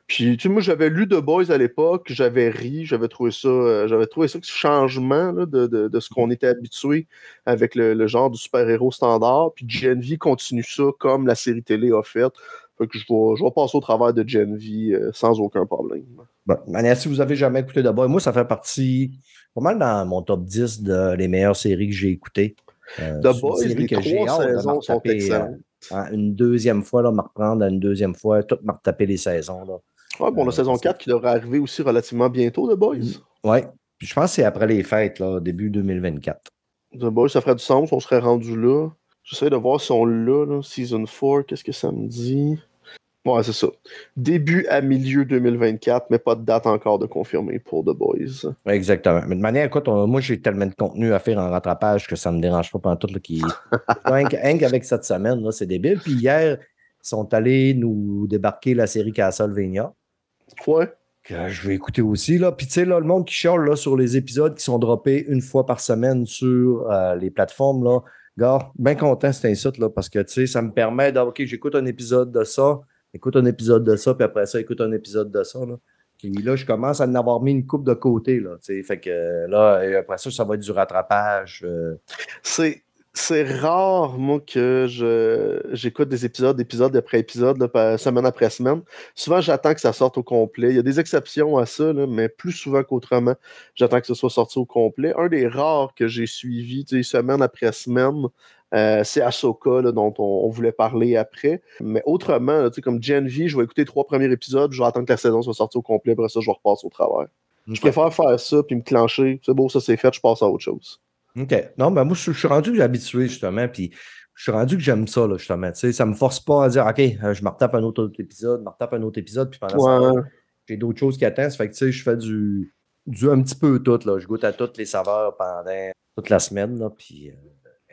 Puis, tu sais, moi, j'avais lu The Boys à l'époque. J'avais ri. J'avais trouvé ça. Euh, j'avais trouvé ça ce changement là, de, de, de, ce qu'on était habitué avec le, le genre de super-héros standard. Puis Gen V continue ça comme la série télé a fait. Fait que je vais, je vais passer au travers de Gen V euh, sans aucun problème. Bon, si vous avez jamais écouté The Boys, moi, ça fait partie pas mal dans mon top 10 de les meilleures séries que j'ai écoutées. Euh, The Boys, les trois saisons sont excellentes. Euh, une deuxième fois, là, me reprendre une deuxième fois, tout me retaper les saisons. Là. Ouais, bon, la saison 4 qui devrait arriver aussi relativement bientôt, The Boys. Ouais. Je pense que c'est après les fêtes, là, début 2024. The Boys, ça ferait du sens, on serait rendu là. J'essaie de voir si on l'a, là, Season 4, qu'est-ce que ça me dit? Ouais, c'est ça. Début à milieu 2024, mais pas de date encore de confirmer pour The Boys. Exactement. Mais de manière, écoute, on, moi, j'ai tellement de contenu à faire en rattrapage que ça ne me dérange pas pendant tout. Là, qui... Hank, avec cette semaine, là, c'est débile. Puis hier, ils sont allés nous débarquer la série Castlevania. Ouais. Que je vais écouter aussi. Là. Puis tu sais, là, le monde qui chiale là, sur les épisodes qui sont droppés une fois par semaine sur euh, les plateformes, là, gars, bien content c'est un site, là, parce que tu sais, ça me permet d'avoir, OK, j'écoute un épisode de ça écoute un épisode de ça, puis après ça, écoute un épisode de ça. Là. Puis là, je commence à en avoir mis une coupe de côté. Là, fait que là, et après ça, ça va être du rattrapage. Euh. C'est. Rare, moi, que j'écoute des épisodes, épisode après épisode, là, semaine après semaine. Souvent, j'attends que ça sorte au complet. Il y a des exceptions à ça, là, mais plus souvent qu'autrement, j'attends que ce soit sorti au complet. Un des rares que j'ai suivi, semaine après semaine, euh, c'est Ahsoka là, dont on, voulait parler après. Mais autrement, là, comme Gen V, je vais écouter trois premiers épisodes, je vais attendre que la saison soit sortie au complet, après ça, je repasse au travers. Je préfère faire ça, puis me clencher. C'est beau, ça c'est fait, je passe à autre chose. OK. Non, ben moi, je, suis rendu que j'ai habitué, justement, puis je suis rendu que j'aime ça, là, justement. sais ça me force pas à dire, OK, euh, je me retape un autre, épisode, je me retape un autre épisode, puis pendant ça, j'ai d'autres choses qui attendent. Ça fait que, tu sais, je fais du, du un petit peu tout, là. Je goûte à toutes les saveurs pendant toute la semaine, là, puis... Euh,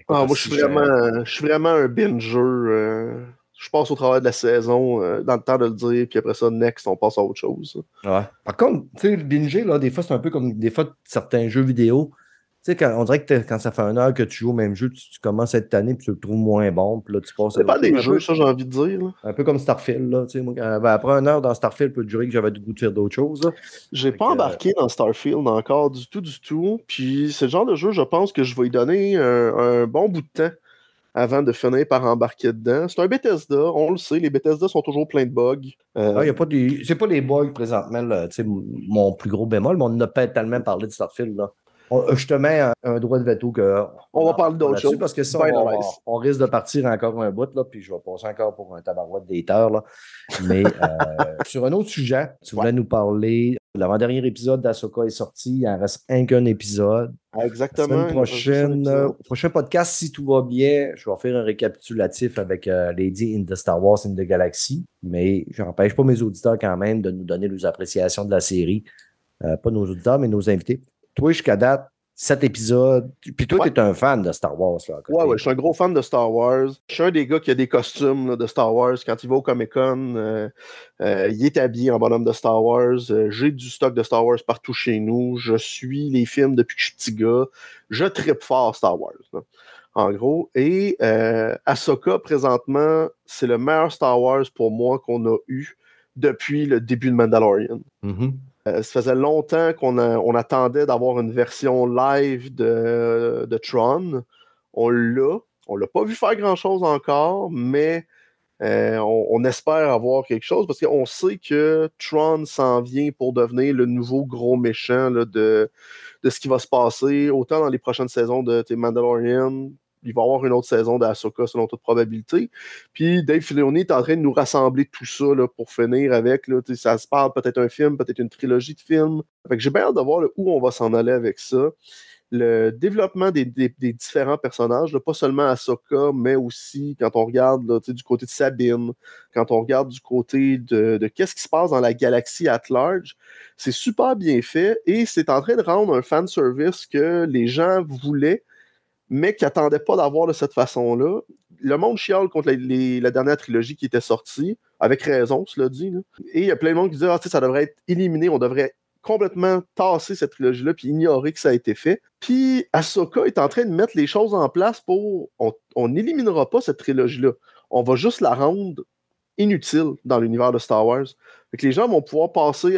ah, moi, je suis, vraiment, je suis vraiment un binger. Euh, je passe au travail de la saison euh, dans le temps de le dire, puis après ça, next, on passe à autre chose. Ouais. Par contre, tu sais, le binger, là, des fois, c'est un peu comme des fois certains jeux vidéo. Sais, on dirait que quand ça fait une heure que tu joues au même jeu, tu, commences à être tanné puis tu le trouves moins bon. Puis là, tu passes. C'est pas des jeux, ça, j'ai envie de dire. Un peu comme Starfield. Là, moi, ben, après une heure dans Starfield, peut durer que j'avais du goût de faire d'autres choses. J'ai pas embarqué dans Starfield encore du tout, du tout. Puis c'est le genre de jeu, je pense que je vais y donner un, bon bout de temps avant de finir par embarquer dedans. C'est un Bethesda, on le sait, les Bethesda sont toujours pleins de bugs. Euh... Ah, y a pas des... C'est pas les bugs présentement, là, mon plus gros bémol, mais on n'a pas tellement parlé de Starfield. Là. Euh, je te mets un, droit de veto que. On, va parler d'autre chose. Parce que ça, on, risque de partir encore un bout, là, puis je vais passer encore pour un tabarouette d'éther. Mais euh, sur un autre sujet, tu voulais nous parler. L'avant-dernier épisode d'Asoka est sorti. Il en reste un qu'un épisode. Ah, exactement. La prochaine, euh, prochain podcast, si tout va bien, je vais faire un récapitulatif avec Lady in the Star Wars in the Galaxy. Mais je n'empêche pas mes auditeurs quand même de nous donner leurs appréciations de la série. pas nos auditeurs, mais nos invités toi, jusqu'à date, cet épisode. Puis toi, tu es un fan de Star Wars. Là, ouais, ouais, je suis un gros fan de Star Wars. Je suis un des gars qui a des costumes de Star Wars. Quand il va au Comic Con, euh, euh, il est habillé en bonhomme de Star Wars. Euh, j'ai du stock de Star Wars partout chez nous. Je suis les films depuis que je suis petit gars. Je tripe fort Star Wars. en gros. Et Ahsoka, présentement, c'est le meilleur Star Wars pour moi qu'on a eu depuis le début de Mandalorian. Mm-hmm. Ça faisait longtemps qu'on on attendait d'avoir une version live de, de Tron. On l'a. On l'a pas vu faire grand-chose encore, mais euh, on, espère avoir quelque chose parce qu'on sait que Tron s'en vient pour devenir le nouveau gros méchant de, de ce qui va se passer, autant dans les prochaines saisons de Mandalorian il va y avoir une autre saison d'Asoka selon toute probabilité. Puis Dave Filoni est en train de nous rassembler tout ça là, pour finir avec. Là, ça se parle peut-être un film, peut-être une trilogie de films. Fait que j'ai bien hâte de voir où on va s'en aller avec ça. Le développement des, différents personnages, pas seulement Ahsoka, mais aussi quand on regarde du côté de Sabine, quand on regarde du côté de, de qu'est-ce qui se passe dans la galaxie at large, c'est super bien fait et c'est en train de rendre un fan service que les gens voulaient, mais qui n'attendaient pas d'avoir de cette façon-là. Le monde chiale contre la dernière trilogie qui était sortie, avec raison, cela dit. Et il y a plein de monde qui disent Ah, ça devrait être éliminé, on devrait complètement tasser cette trilogie-là puis ignorer que ça a été fait. Puis Ahsoka est en train de mettre les choses en place pour. On n'éliminera pas cette trilogie-là. On va juste la rendre inutile dans l'univers de Star Wars. Fait que les gens vont pouvoir passer.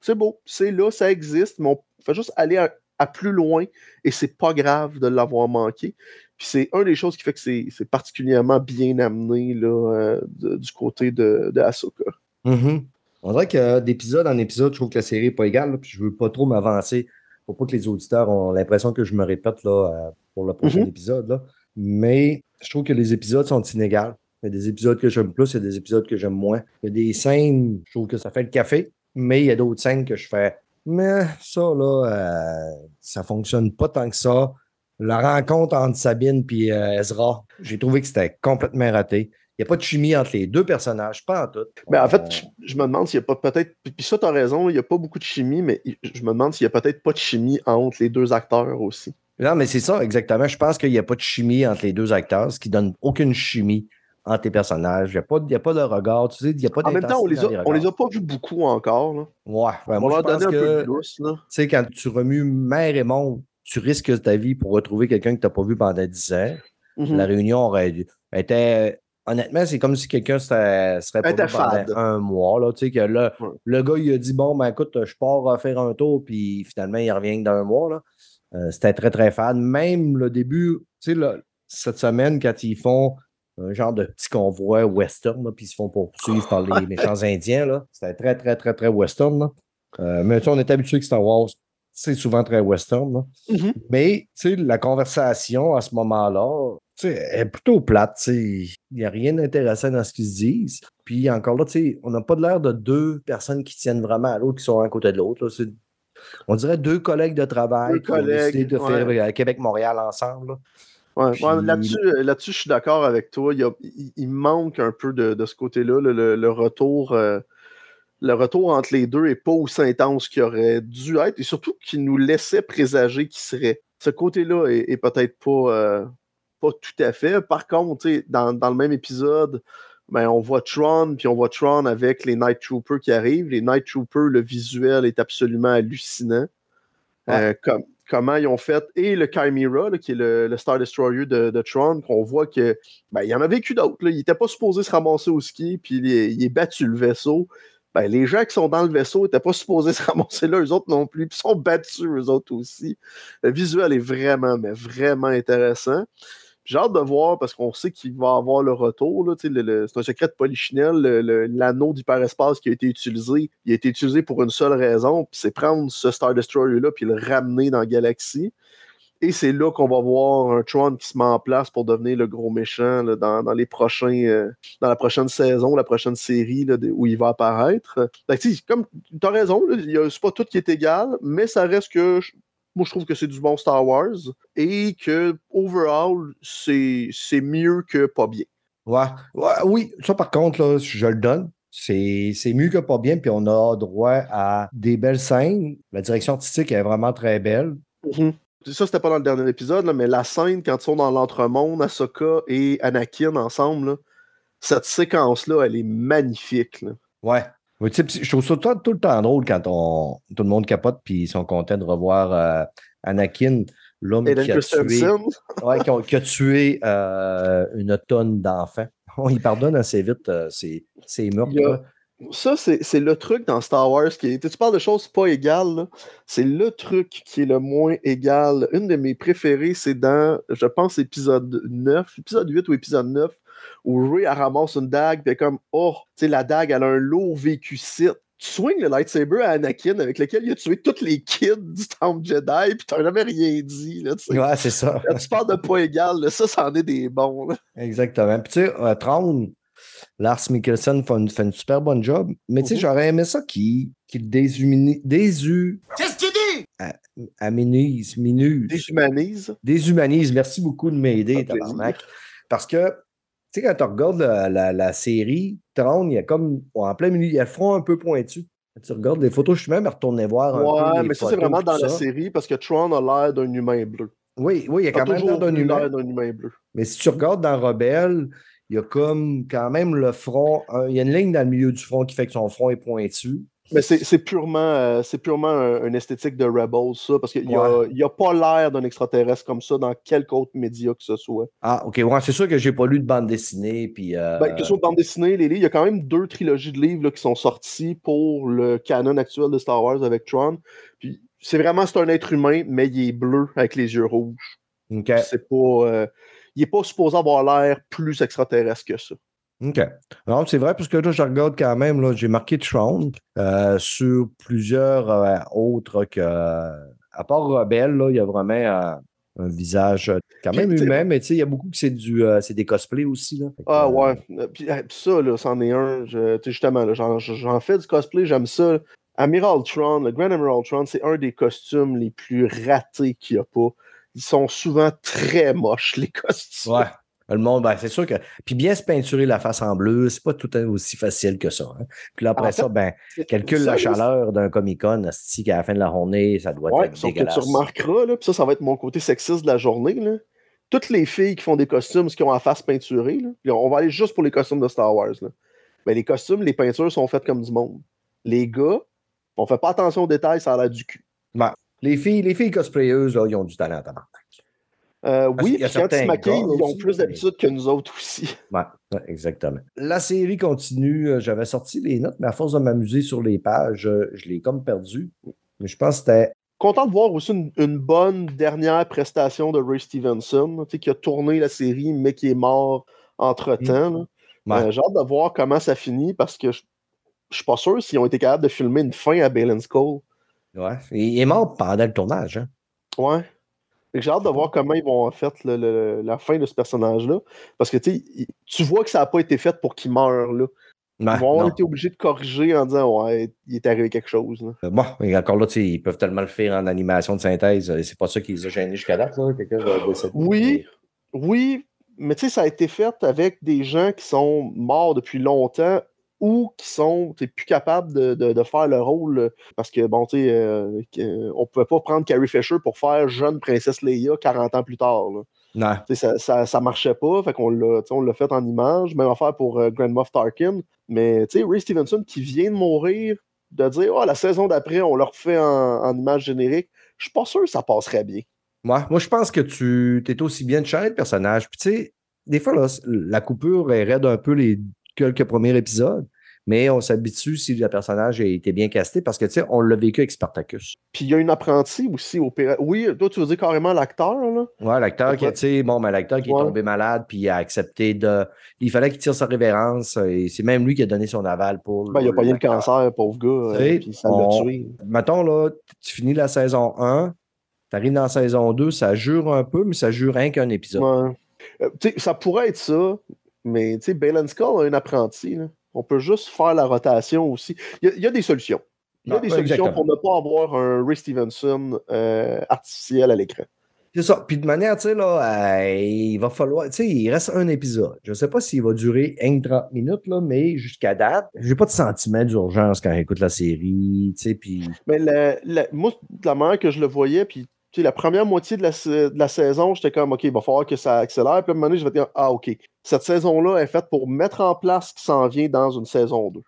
C'est beau, c'est là, ça existe, mais on fait juste aller à, plus loin et c'est pas grave de l'avoir manqué. Puis c'est une des choses qui fait que c'est particulièrement bien amené là, euh, du côté de, de Ahsoka. Mm-hmm. On dirait que d'épisode en épisode, je trouve que la série n'est pas égale, puis je veux pas trop m'avancer pour pas que les auditeurs ont l'impression que je me répète là, euh, pour le prochain mm-hmm. épisode. Là. Mais je trouve que les épisodes sont inégaux. Il y a des épisodes que j'aime plus, il y a des épisodes que j'aime moins. Il y a des scènes, je trouve que ça fait le café, mais il y a d'autres scènes que je fais. Mais ça, là, euh, ça fonctionne pas tant que ça. La rencontre entre Sabine et euh, Ezra, j'ai trouvé que c'était complètement raté. Il n'y a pas de chimie entre les deux personnages, pas en tout. Mais en fait, je, me demande s'il n'y a pas peut-être. Puis ça, tu as raison, il n'y a pas beaucoup de chimie, mais je me demande s'il n'y a peut-être pas de chimie entre les deux acteurs aussi. Non, mais c'est ça, exactement. Je pense qu'il n'y a pas de chimie entre les deux acteurs, ce qui donne aucune chimie entre les personnages. Il n'y a, pas, a pas de regard, tu sais, il n'y a pas En même temps, on les, a, les a pas vus beaucoup encore. Là. Ouais, on leur donner un peu de douce. Tu sais, quand tu remues mère et monde, tu risques ta vie pour retrouver quelqu'un que tu n'as pas vu pendant 10 ans. Mm-hmm. La réunion aurait été honnêtement, c'est comme si quelqu'un serait, serait pas pendant un mois. Là, tu sais, que là, le gars, il a dit Bon, ben écoute, je pars faire un tour, puis finalement, il revient dans un mois. Là. Euh, c'était très, très fade. Même le début, tu sais, cette semaine, quand ils font un genre de petit convoi western, puis ils se font poursuivre par les méchants indiens, là, c'était très, très, très, très western. Là. Euh, mais tu on est habitué que Star Wars, c'est souvent très western. Mm-hmm. Mais tu sais, la conversation à ce moment-là, est plutôt plate. Il n'y a rien d'intéressant dans ce qu'ils se disent. Puis encore là, on n'a pas de l'air de deux personnes qui tiennent vraiment à l'autre, qui sont à côté de l'autre. On dirait deux collègues de travail qui ont décidé de faire Québec-Montréal ensemble. Là-dessus, euh, là-dessus, je suis d'accord avec toi. Il, manque un peu de, ce côté-là, le, retour. Euh, le retour entre les deux n'est pas aussi intense qu'il aurait dû être, et surtout qu'il nous laissait présager qu'il serait. Ce côté-là est, peut-être pas, pas tout à fait. Par contre, dans, dans le même épisode, ben, on voit Tron, puis on voit Tron avec les Night Troopers qui arrivent. Les Night Troopers, le visuel est absolument hallucinant. Euh, comme, comment ils ont fait. Et le Chimera, qui est le, Star Destroyer de, Tron, qu'on voit que ben, il y en a vécu d'autres. Il n'était pas supposé se ramasser au ski, puis il il est battu le vaisseau. Ben, les gens qui sont dans le vaisseau n'étaient pas supposés se ramasser là, eux autres non plus, puis sont battus eux autres aussi. Le visuel est vraiment, mais vraiment intéressant. J'ai hâte de voir parce qu'on sait qu'il va avoir le retour. c'est un secret de Polichinelle. L'anneau d'hyperespace qui a été utilisé, il a été utilisé pour une seule raison, c'est prendre ce Star Destroyer-là puis le ramener dans la galaxie. Et c'est là qu'on va voir un Tron qui se met en place pour devenir le gros méchant dans, les prochains, euh, dans la prochaine saison, la prochaine série où il va apparaître. comme tu as raison, c'est pas tout qui est égal, mais ça reste que moi, je trouve que c'est du bon Star Wars et que, overall, c'est mieux que pas bien. Ouais. oui, ça par contre, là, je le donne. C'est mieux que pas bien, puis on a droit à des belles scènes. La direction artistique est vraiment très belle. Mm-hmm. Ça, c'était pas dans le dernier épisode, mais la scène, quand ils sont dans l'entremonde, Ahsoka et Anakin ensemble, cette séquence-là, elle est magnifique. Ouais je trouve ça tout, le temps drôle quand on, tout le monde capote puis ils sont contents de revoir euh, Anakin, l'homme qui, a tué, ouais, qui, a, tué euh, une tonne d'enfants. On y pardonne assez vite euh, ces, meurtres. Ça, c'est le truc dans Star Wars qui est. Tu parles de choses pas égales, c'est le truc qui est le moins égal. Une de mes préférées, c'est dans, je pense, épisode 9, épisode 8 ou épisode 9, où Ray ramasse une dague, puis comme, oh, tu sais, la dague, elle a un lourd vécu site. Tu swings le lightsaber à Anakin avec lequel il a tué tous les kids du Temple Jedi, puis t'as jamais rien dit. Là, ouais, c'est ça. tu parles de pas égal, là, ça, ça en est des bons. Exactement. Puis tu sais, euh, Tron, Lars Mikkelsen fait une, fait une, super bonne job, mais tu sais, mm-hmm. j'aurais aimé ça qu'il qu déshumanise. Désu... Qu'est-ce que tu dis? Aminise, minuse. Déshumanise. Déshumanise. Merci beaucoup de m'aider, tabarnak. Parce que sais, quand tu regardes la, série, Tron, il y a comme, en plein milieu, il y a le front un peu pointu. tu regardes les photos, je suis même retourné voir un peu. Ouais, mais ça, c'est vraiment dans la série parce que Tron a l'air d'un humain bleu. Oui, oui, il y a quand même l'air d'un humain. bleu. Mais si tu regardes dans Rebelle, il y a comme quand même le front, il y a une ligne dans le milieu du front qui fait que son front est pointu. Mais c'est purement, euh, c'est purement un, esthétique de Rebels, ça, parce qu'il n'y a, a, pas l'air d'un extraterrestre comme ça dans quelque autre média que ce soit. Ah, ok, ouais, c'est sûr que j'ai pas lu de bande dessinée. Puis, euh... ben, que ce soit de bande dessinée, livres, il y a quand même deux trilogies de livres qui sont sortis pour le canon actuel de Star Wars avec Tron. Puis c'est vraiment c'est un être humain, mais il est bleu avec les yeux rouges. C'est pas. Euh, il n'est pas supposé avoir l'air plus extraterrestre que ça. OK. Non, c'est vrai, parce que là, je regarde quand même, là, j'ai marqué Tron euh, sur plusieurs euh, autres que. à part Rebelle, là, il y a vraiment euh, un visage quand même humain, mais tu sais, il y a beaucoup que c'est du c'est des cosplays aussi. Là. ah ouais. Puis, ça, là, c'en est un. Je, justement, j'en fais du cosplay, j'aime ça. Amiral Tron, le Grand Amiral Tron, c'est un des costumes les plus ratés qu'il n'y a pas. Ils sont souvent très moches, les costumes. Ouais. Le monde, ben, c'est sûr que. Puis bien se peinturer la face en bleu, c'est pas tout aussi facile que ça. Hein. Puis là, après ça, ben, calcule la chaleur d'un Comic-Con, qu'à la fin de la journée, ça doit ouais, être sauf que tu remarqueras, là, puis ça, ça va être mon côté sexiste de la journée. Là. Toutes les filles qui font des costumes, qui ont la face peinturée, là, on va aller juste pour les costumes de Star Wars. Là. Ben, les costumes, les peintures sont faites comme du monde. Les gars, on fait pas attention aux détails, ça a l'air du cul. Ben, les filles, les filles cosplayeuses, là, ils ont du talent à euh, oui, quand ils se maquillent, ils ont plus d'habitude que nous autres aussi. Oui, exactement. La série continue. Euh, j'avais sorti les notes, mais à force de m'amuser sur les pages, euh, je l'ai comme perdu. Mais je pense que c'était. Content de voir aussi une, bonne dernière prestation de Ray Stevenson, qui a tourné la série, mais qui est mort entre-temps. Mm. J'ai hâte de voir comment ça finit parce que je, ne suis pas sûr s'ils ont été capables de filmer une fin à Balen Skull. Ouais. Il est mort pendant le tournage. Hein? Ouais. J'ai hâte de voir comment ils vont faire la fin de ce personnage-là. Parce que tu vois que ça n'a pas été fait pour qu'il meure. Là. ils vont été obligés de corriger en disant Ouais, il est arrivé quelque chose. Euh, bon, mais encore là, ils peuvent tellement le faire en animation de synthèse. Euh, c'est pas ça qui les a gênés jusqu'à date. oui, oui, mais tu sais, ça a été fait avec des gens qui sont morts depuis longtemps ou qui sont plus capables de, faire le rôle parce que, bon, tu sais, euh, on pouvait pas prendre Carrie Fisher pour faire jeune princesse Leia 40 ans plus tard. Non. Ça, ça, ça, marchait pas, fait qu'on l'a, on l'a fait en image, même affaire pour euh, Grand Moff Tarkin. Mais tu sais, Ray Stevenson qui vient de mourir, de dire oh, la saison d'après, on le refait en, image générique, je suis pas sûr que ça passerait bien. Moi, moi je pense que tu es aussi bien de le personnage. Puis tu sais, des fois, là, la coupure est raide un peu les quelques premiers épisodes, mais on s'habitue si le personnage a été bien casté parce que, tu sais, on l'a vécu avec Spartacus. Puis il y a une apprentie aussi au Oui, toi, tu veux dire carrément l'acteur, là? Ouais, l'acteur qui, tu sais, bon, mais l'acteur qui est tombé malade puis il a accepté de. Il fallait qu'il tire sa révérence et c'est même lui qui a donné son aval pour. Ben, il a pas eu le cancer, pauvre gars, euh, puis ça l'a tué. Mettons, là, tu finis la saison 1, tu arrives dans la saison 2, ça jure un peu, mais ça jure rien qu'un épisode. Ouais. Euh, tu sais, ça pourrait être ça, mais tu sais, Balen Skull a un apprenti. Là. On peut juste faire la rotation aussi. Il y a, des solutions. Il y a des solutions pour ne pas avoir un Ray Stevenson euh, artificiel à l'écran. C'est ça. Puis de manière, tu sais, là, euh, il va falloir. Tu sais, il reste un épisode. Je ne sais pas s'il va durer 30 minutes, là, mais jusqu'à date, j'ai pas de sentiment d'urgence quand j'écoute la série. Tu sais, puis. Mais moi, de la manière que je le voyais, puis la première moitié de la, saison, j'étais comme, OK, il va falloir que ça accélère. Puis à un moment donné, je vais dire, ah, OK, cette saison-là est faite pour mettre en place ce qui s'en vient dans une saison 2.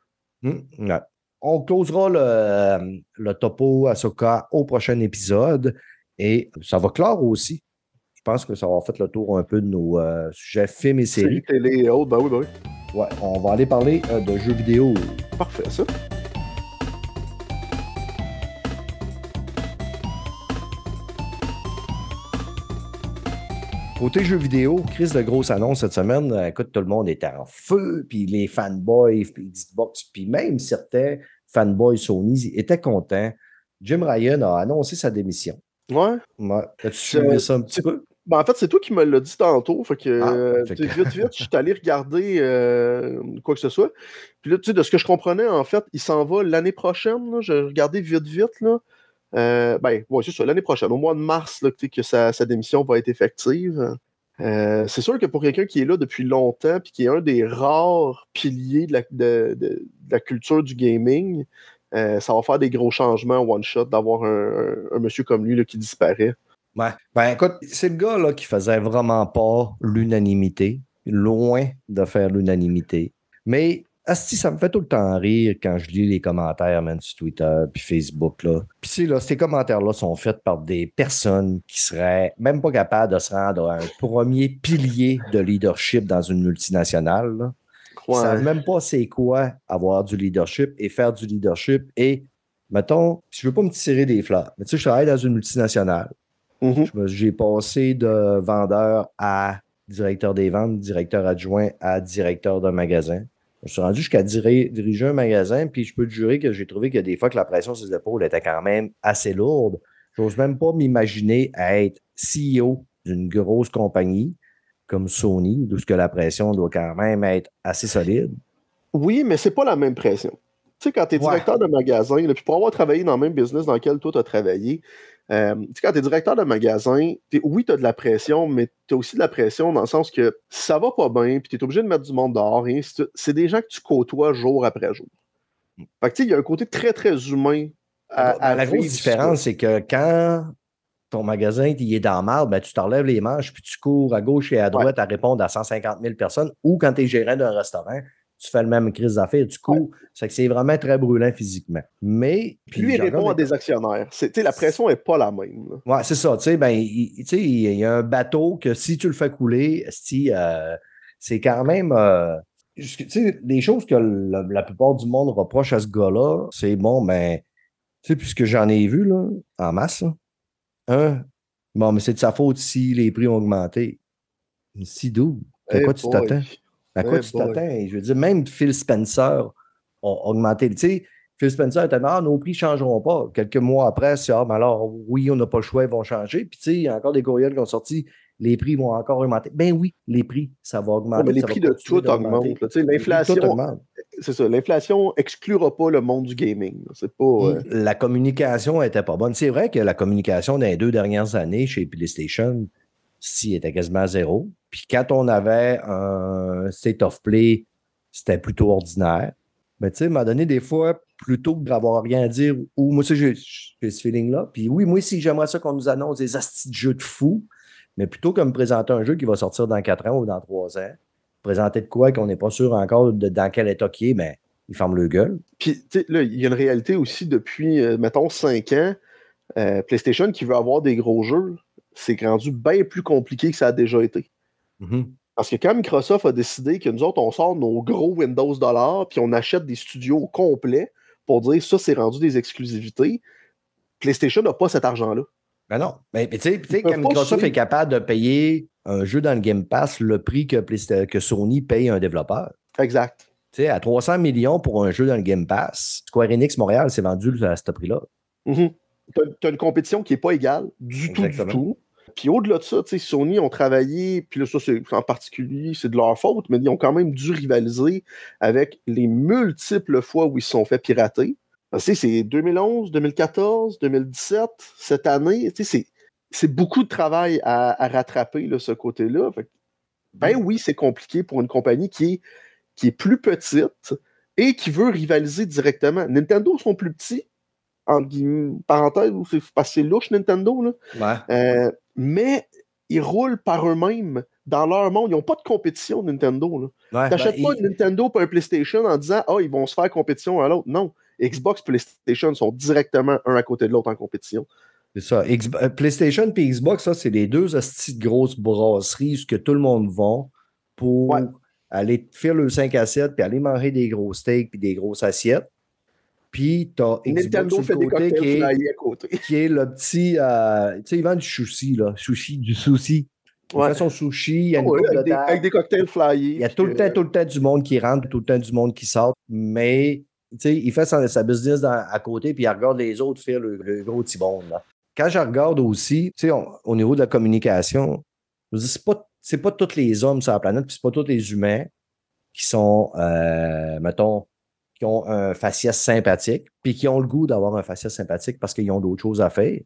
Hum, On closera le, le topo Ahsoka au prochain épisode et ça va clore aussi. Je pense que ça va faire le tour un peu de nos euh, sujets films et séries. télé et autres, ben oui, ben oui. Ouais, on va aller parler euh, de jeux vidéo. Parfait, ça. Côté jeux vidéo, crise de grosse annonce cette semaine. Euh, écoute, tout le monde était en feu, puis les fanboys, puis Xbox, puis même certains fanboys Sony étaient contents. Jim Ryan a annoncé sa démission. Ouais. ouais. As-tu suivi ça un petit peu? Ben, en fait, c'est toi qui me l'as dit tantôt. Fait que, ah, euh, vite, vite, je suis allé regarder euh, quoi que ce soit. Puis là, tu sais, de ce que je comprenais, en fait, il s'en va l'année prochaine. J'ai regardé vite, vite. Là. Euh, ben, ouais, c'est ça, l'année prochaine, au mois de mars, que sa, démission va être effective. Euh, c'est sûr que pour quelqu'un qui est là depuis longtemps, puis qui est un des rares piliers de la, culture du gaming, euh, ça va faire des gros changements one-shot d'avoir un, monsieur comme lui là, qui disparaît. Ben écoute, c'est le gars là, qui faisait vraiment pas l'unanimité, loin de faire l'unanimité. Mais Asti, ça me fait tout le temps rire quand je lis les commentaires, man, sur Twitter puis Facebook, là. Puis, tu sais, là, ces commentaires-là sont faits par des personnes qui seraient même pas capables de se rendre à un premier pilier de leadership dans une multinationale, là. Ils Ouais. savent même pas c'est quoi avoir du leadership et faire du leadership. Et, mettons, je veux pas me tirer des fleurs, mais tu sais, je travaille dans une multinationale. Mhm. Me- J'ai passé de vendeur à directeur des ventes, directeur adjoint à directeur d'un magasin. Je me suis rendu jusqu'à diri- diriger un magasin, puis je peux te jurer que j'ai trouvé que des fois que la pression sur les épaules était quand même assez lourde. J'ose même pas m'imaginer être CEO d'une grosse compagnie comme Sony, d'où que la pression doit quand même être assez solide. Oui, mais c'est pas la même pression. Tu sais, quand tu es Ouais. directeur de magasin, là, puis pour avoir travaillé dans le même business dans lequel toi tu as travaillé, euh, tu sais, quand tu es directeur de magasin, oui, tu as de la pression, mais tu as aussi de la pression dans le sens que ça va pas bien, puis tu es obligé de mettre du monde dehors, c'est des gens que tu côtoies jour après jour. Fait que tu sais, il y a un côté très, très humain à, à la grosse différence, c'est que quand ton magasin il est dans le marde, ben, tu t'enlèves les manches puis tu cours à gauche et à droite à répondre à 150 000 personnes. Ou quand tu es gérant d'un restaurant, tu fais le même crise d'affaires, tu cours. C'est que c'est vraiment très brûlant physiquement. Mais. Puis lui, il répond à des actionnaires. La pression n'est pas la même. là. Ouais, c'est ça. Tu sais, ben, il, il y a un bateau que si tu le fais couler, euh, c'est quand même. euh, jusque- tu sais, des choses que la, la plupart du monde reproche à ce gars-là, c'est bon, ben, tu sais, puisque j'en ai vu, là, en masse, là, un, bon, mais c'est de sa faute si les prix ont augmenté. Si d'où? À Eh quoi tu t'attends? À quoi tu t'attends? Je veux dire, même Phil Spencer a augmenté. Tu sais, Phil Spencer était ah, nos prix ne changeront pas. Quelques mois après, c'est ah, mais alors, oui, on n'a pas le choix, ils vont changer. Puis, tu sais, il y a encore des courriels qui ont sorti, les prix vont encore augmenter. Ben oui, les prix, ça va augmenter. Ouais, mais les prix de tout augmentent. L'inflation, c'est ça. L'inflation exclura pas le monde du gaming. C'est pas. euh, La communication n'était pas bonne. C'est vrai que la communication dans les deux dernières années chez PlayStation, si était quasiment à zéro. Puis quand on avait un state of play, c'était plutôt ordinaire. Mais tu sais, m'a donné des fois, plutôt que d'avoir rien à dire, ou moi aussi, j'ai ce feeling-là. Puis oui, moi aussi, j'aimerais ça qu'on nous annonce des astis de jeux de fou, mais plutôt que me présenter un jeu qui va sortir dans 4 ans ou dans 3 ans, présenter de quoi qu'on n'est pas sûr encore dans quel état qui est, ben, il ferme le gueule. Puis, tu sais, là, il y a une réalité aussi depuis, euh, mettons, 5 ans. euh, PlayStation qui veut avoir des gros jeux, c'est rendu bien plus compliqué que ça a déjà été. Mhm. Parce que quand Microsoft a décidé que nous autres, on sort nos gros Windows dollars, puis on achète des studios complets pour dire ça, c'est rendu des exclusivités, PlayStation n'a pas cet argent-là. Ben non. Mais, mais tu sais, tu quand Microsoft est capable de payer un jeu dans le Game Pass le prix que, Sony paye un développeur. Exact. Tu sais, à 300 millions pour un jeu dans le Game Pass, Square Enix Montréal s'est vendu à ce prix-là. Mhm. T'as as une compétition qui n'est pas égale du tout, du tout. Puis au-delà de ça, Sony ont travaillé, puis là, ça, c'est en particulier, c'est de leur faute, mais ils ont quand même dû rivaliser avec les multiples fois où ils se sont fait pirater. C'est 2011, 2014, 2017, cette année, c'est- c'est beaucoup de travail à, à rattraper, là, ce côté-là. Ben oui, c'est compliqué pour une compagnie qui est, qui est plus petite et qui veut rivaliser directement. Nintendo sont plus petits, en guillemets, parenthèse, c'est parce que c'est louche Nintendo, là. Ouais. Euh, mais ils roulent par eux-mêmes dans leur monde. Ils n'ont pas de compétition, Nintendo. Ouais, T'achètes ben, pas il- une Nintendo pour un PlayStation en disant Ah, ils vont se faire compétition à l'autre. Non. Xbox et PlayStation sont directement un à côté de l'autre en compétition. C'est ça. X- euh, PlayStation et Xbox, ça, c'est les deux de grosses brasseries que tout le monde va pour Ouais. aller faire le 5 à 7 puis aller manger des gros steaks puis des grosses assiettes. Puis t'as Xbox Nintendo fait le des cocktails qui est, à côté. qui est le petit. euh, tu sais, il vend du sushi, là. Sushi, du sushi. Il Ouais. fait son sushi, il y a une Ouais, de avec, des, table. avec des cocktails flyés. Il y a tout le que- temps, tout le temps du monde qui rentre, tout le temps du monde qui sort, mais tu sais, il fait sa, sa business dans- à côté, puis il regarde les autres faire le, le gros tibon. Là. Quand je regarde aussi, tu sais, au niveau de la communication, je c'est pas, c'est pas tous les hommes sur la planète, puis c'est pas tous les humains qui sont, euh, mettons, qui ont un faciès sympathique, puis qui ont le goût d'avoir un faciès sympathique parce qu'ils ont d'autres choses à faire. Tu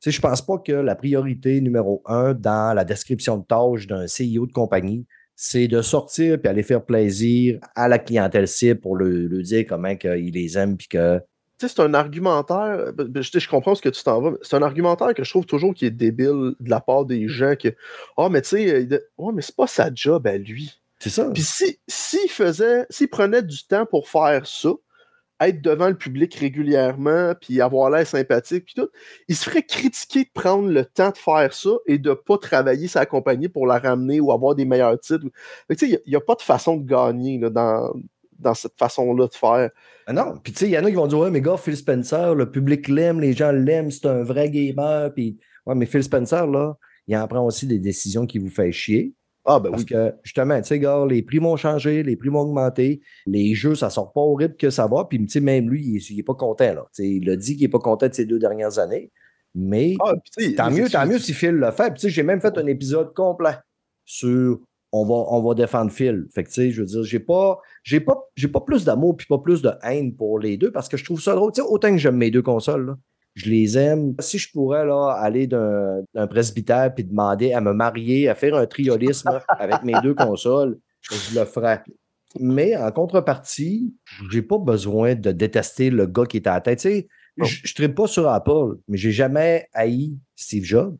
sais, je pense pas que la priorité numéro un dans la description de tâches d'un CEO de compagnie, c'est de sortir puis aller faire plaisir à la clientèle cible pour le, le dire comment il les aime puis que Tu sais, c'est un argumentaire. ben, ben, Je, je comprends ce que tu t'en vas. mais C'est un argumentaire que je trouve toujours qui est débile de la part des gens que. Ah, mais tu sais, euh, ouais, mais c'est pas sa job à lui. C'est ça. Puis s'il si, faisait, s'il prenait du temps pour faire ça, être devant le public régulièrement, puis avoir l'air sympathique, puis tout, il se ferait critiquer de prendre le temps de faire ça et de ne pas travailler sa compagnie pour la ramener ou avoir des meilleurs titres. Il n'y a, pas de façon de gagner dans, dans cette façon-là de faire. Ah non, puis tu sais, il y en a qui vont dire Ouais, mais gars, Phil Spencer, le public l'aime, les gens l'aiment, c'est un vrai gamer. Puis, ouais, mais Phil Spencer, là, il en prend aussi des décisions qui vous font chier. Ah, ben Parce que, justement, tu sais, gars, les prix vont changer, les prix vont augmenter, les jeux, ça sort pas horrible que ça va. Puis, tu sais, même lui, il, n'est pas content, là. il a dit qu'il n'est pas content de ces deux dernières années. Mais ah, tant mieux, tant mieux si Phil le fait. Puis, tu sais, j'ai même fait un épisode complet sur on va, on va défendre Phil. Fait que, tu sais, je veux dire, j'ai pas, j'ai pas, j'ai pas plus d'amour puis pas plus de haine pour les deux parce que je trouve ça drôle. Tu sais, autant que j'aime mes deux consoles, là, je les aime. Si je pourrais là, aller d'un presbytère puis demander à me marier, à faire un triolisme avec mes deux consoles, je le ferais. Mais en contrepartie, j'ai pas besoin de détester le gars qui est à la tête. Tu sais, je ne pas sur Apple, mais j'ai jamais haï Steve Jobs.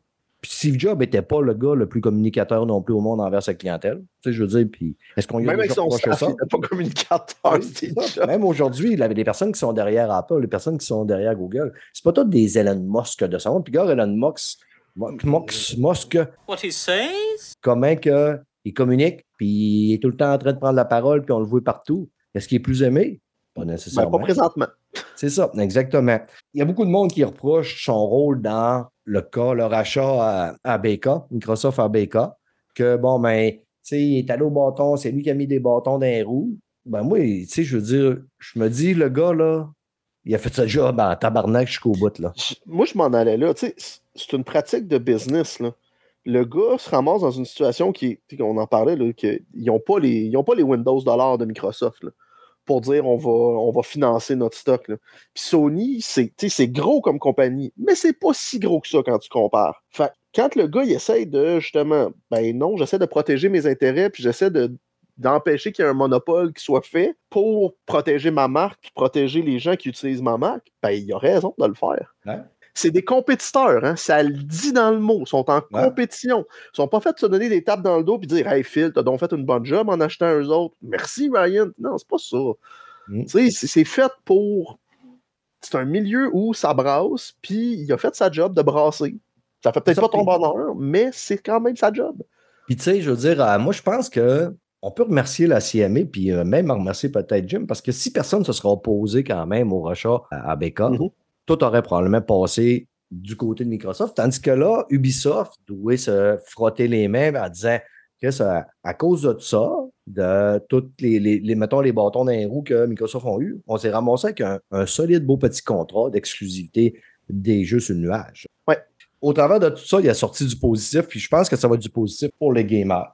Puis Steve Jobs n'était pas le gars le plus communicateur non plus au monde envers sa clientèle. Tu sais, je veux dire, puis est-ce qu'on y a Même avec son staff, il n'était pas communicateur, Steve Jobs. Même aujourd'hui, il avait des personnes qui sont derrière Apple, des personnes qui sont derrière Google. C'est pas tous des Elon Musk de son monde. Puis gars, Elon Musk, Musk, Musk What he says? comment que il communique, puis il est tout le temps en train de prendre la parole, puis on le voit partout. Est-ce qu'il est plus aimé? Pas nécessairement. Ben, pas présentement. C'est ça, exactement. Il y a beaucoup de monde qui reproche son rôle dans le cas, le rachat à, à BK, Microsoft à BK, que bon, ben, tu sais, il est allé au bâton, c'est lui qui a mis des bâtons dans les roues. Ben, moi, tu sais, je veux dire, je me dis, le gars, là, il a fait ce job en tabarnak jusqu'au bout, là. Moi, je m'en allais là. Tu sais, c'est une pratique de business, là. Le gars se ramasse dans une situation qui, on en parlait, là, qu'ils n'ont pas, les, pas les Windows dollars de Microsoft, là pour dire on va, financer notre stock. Puis Sony, c'est gros comme compagnie, mais c'est pas si gros que ça quand tu compares. Fait quand le gars il essaye de justement, ben non, j'essaie de protéger mes intérêts, puis j'essaie de d'empêcher qu'il y ait un monopole qui soit fait pour protéger ma marque, protéger les gens qui utilisent ma marque, ben il a raison de le faire c'est des compétiteurs, hein? ça le dit dans le mot. Ils sont en compétition. Ils sont pas fait de se donner des tapes dans le dos et dire Hey Phil, t'as donc fait une bonne job en achetant eux autres. Merci Ryan. Non, c'est pas ça. Mm. C'est fait pour. C'est un milieu où ça brasse, puis il a fait sa job de brasser. Ça fait peut-être pas ton bonheur, mais c'est quand même sa job. Puis tu sais, je veux dire, euh, moi je pense que on peut remercier la CMA, puis euh, même remercier peut-être Jim, parce que si personne ne se sera opposé quand même au rachat à, Becca, mm-hmm tout aurait probablement passé du côté de Microsoft. Tandis que là, Ubisoft doit se frotter les mains en disant que ça, à cause de ça, de tous les, les, mettons, les bâtons dans les roues que Microsoft ont eu, on s'est ramassé avec un, solide beau petit contrat d'exclusivité des jeux sur le nuage. Ouais. Au travers de tout ça, il a sorti du positif, puis je pense que ça va être du positif pour les gamers.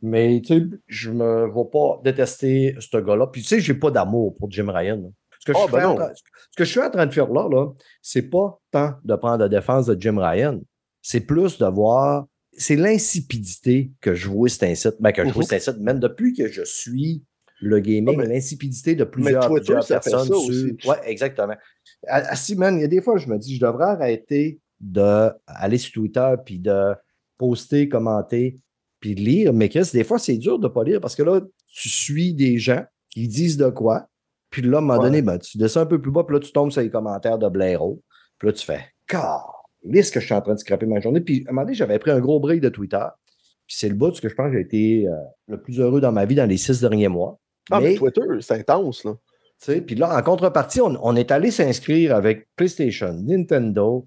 Mais tu sais, je me vois pas détester ce gars-là. Puis tu sais, j'ai pas d'amour pour Jim Ryan. Ce que, je ah, ben ce que, je suis en train de faire là, là c'est pas tant de prendre la défense de Jim Ryan, c'est plus de voir. C'est l'insipidité que je vois cet incite, ben, que je vois cet incite, même depuis que je suis le gaming, ah, l'insipidité de plusieurs, personnes. Sur... Ouais, exactement. À, Simon, il y a des fois, je me dis, je devrais arrêter d'aller sur Twitter puis de poster, commenter, puis de lire. Mais Chris, des fois, c'est dur de ne pas lire parce que là, tu suis des gens qui disent de quoi, puis là, à un moment donné, ben, tu descends un peu plus bas, puis là, tu tombes sur les commentaires de Blaireau. Puis là, tu fais est-ce que je suis en train de scraper ma journée? Puis à un moment donné, j'avais pris un gros break de Twitter. Puis c'est le bout que je pense que j'ai été euh, le plus heureux dans ma vie dans les six derniers mois. Ah, mais, Twitter, c'est intense, là. Puis là, en contrepartie, on, on est allé s'inscrire avec PlayStation, Nintendo,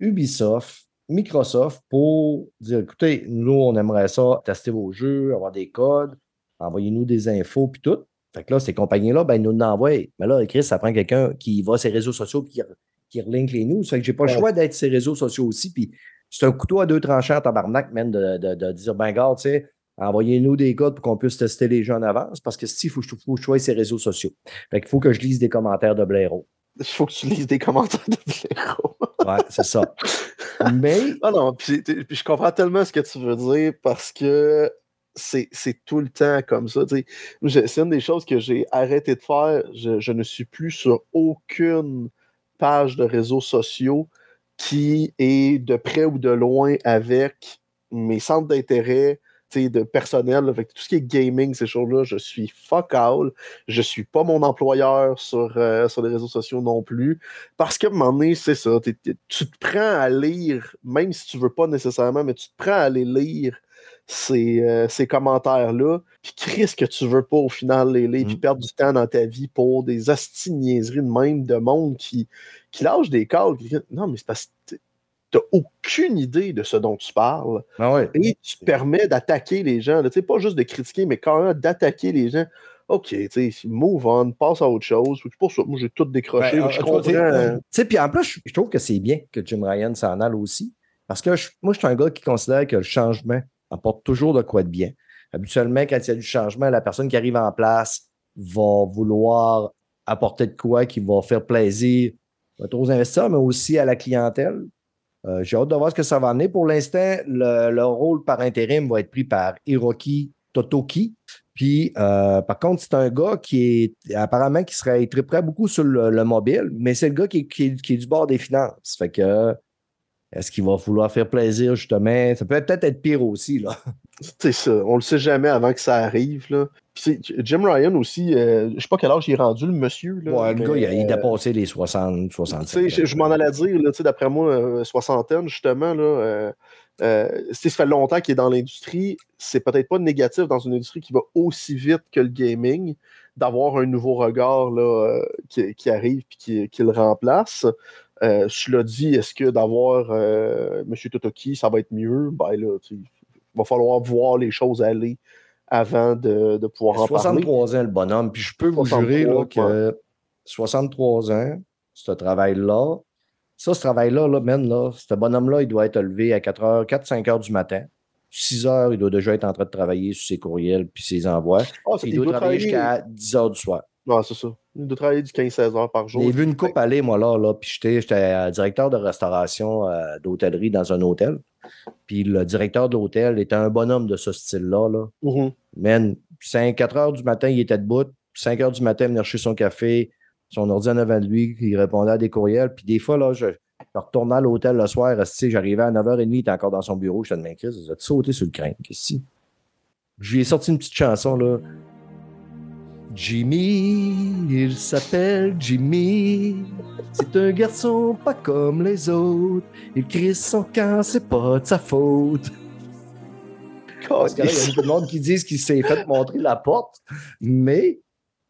Ubisoft, Microsoft pour dire écoutez, nous, on aimerait ça, tester vos jeux, avoir des codes, envoyez-nous des infos, puis tout. Fait que là, ces compagnies-là, ben, ils nous l'envoient. Mais là, Chris, ça prend quelqu'un qui va sur ses réseaux sociaux et qui, qui relink les news. Fait que j'ai pas le choix d'être sur ces réseaux sociaux aussi. Puis c'est un couteau à deux tranchants à tabarnak, même, de, de, dire, ben, garde, tu sais, envoyez-nous des codes pour qu'on puisse tester les jeux en avance. Parce que si, il faut, faut que je sois ces réseaux sociaux. Fait qu'il faut que je lise des commentaires de Blaireau. Il faut que tu lises des commentaires de Blaireau. ouais, c'est ça. Mais. Non, non, puis, puis, je comprends tellement ce que tu veux dire parce que c'est tout le temps comme ça. C'est une des choses que j'ai arrêté de faire. Je, ne suis plus sur aucune page de réseaux sociaux qui est de près ou de loin avec mes centres d'intérêt, de personnel. tout ce qui est gaming, ces choses-là, je suis fuck all. Je suis pas mon employeur sur, euh, sur les réseaux sociaux non plus. Parce qu'à un moment donné, c'est ça. tu te prends à lire, même si tu veux pas nécessairement, mais tu te prends à aller lire ces, euh, ces commentaires-là, puis Chris que tu veux pas au final les lire, puis mm. perdre du temps dans ta vie pour des astiniaiseries de même de monde qui, qui lâche des calls. Non, mais c'est parce que tu n'as aucune idée de ce dont tu parles. Ah et tu te permets d'attaquer les gens. Là, pas juste de critiquer, mais quand même d'attaquer les gens. OK, tu sais, move on, passe à autre chose. Pour ça, moi, j'ai tout décroché. Ben, je comprends. Puis en plus, je trouve que c'est bien que Jim Ryan s'en aille aussi. Parce que moi, je suis un gars qui considère que le changement apporte toujours de quoi de bien. Habituellement, quand il y a du changement, la personne qui arrive en place va vouloir apporter de quoi qui va faire plaisir aux investisseurs, mais aussi à la clientèle. Euh, j'ai hâte de voir ce que ça va amener. Pour l'instant, le, rôle par intérim va être pris par Hiroki Totoki. Puis, euh, par contre, c'est un gars qui est apparemment qui serait très prêt beaucoup sur le, mobile, mais c'est le gars qui, qui, est du bord des finances. Fait que est-ce qu'il va vouloir faire plaisir, justement? Ça peut peut-être être pire aussi, là. C'est ça. On le sait jamais avant que ça arrive, là. Jim Ryan aussi, euh, je sais pas quel âge il est rendu, le monsieur. Là, ouais, le gars, il a, il a, passé les 60, 65. Je, je m'en allais dire, d'après moi, euh, soixantaine, justement, là, euh, euh ça fait longtemps qu'il est dans l'industrie. C'est peut-être pas négatif dans une industrie qui va aussi vite que le gaming, d'avoir un nouveau regard là, qui, qui, arrive et qui, qui, le remplace. Euh, je l'ai dit, est-ce que d'avoir euh, M. Totoki, ça va être mieux? Ben là, il va falloir voir les choses aller avant de, pouvoir en parler. 63 ans, le bonhomme. Puis je peux vous jurer que 63 ans, ce travail-là, ça, ce travail-là, là, même, là, ce bonhomme-là, il doit être levé à 4 h 4-5 heures du matin. 6 heures, il doit déjà être en train de travailler sur ses courriels puis ses envois. Ah, il, doit, travailler jusqu'à 10 heures du soir. Non, c'est ça. Il doit travailler du 15-16 heures par jour. J'ai vu une coupe aller, moi, là, là puis j'étais euh, directeur de restauration euh, d'hôtellerie dans un hôtel. Puis le directeur de l'hôtel était un bonhomme de ce style-là. Là. Mm 4 heures du matin, il était debout. 5 heures du matin, il venait chercher son café, son ordi en avant de lui, il répondait à des courriels. Puis des fois, là, je, retournais à l'hôtel le soir, j'arrivais à 9h30, il était encore dans son bureau. Je te demandais, Chris, vous êtes sauté sur le crin. Qu'est-ce que Je lui ai sorti une petite chanson, là. Jimmy, il s'appelle Jimmy. C'est un garçon pas comme les autres. Il crie son camp, c'est pas de sa faute. Parce que là, il y a beaucoup de monde qui disent qu'il s'est fait montrer la porte, mais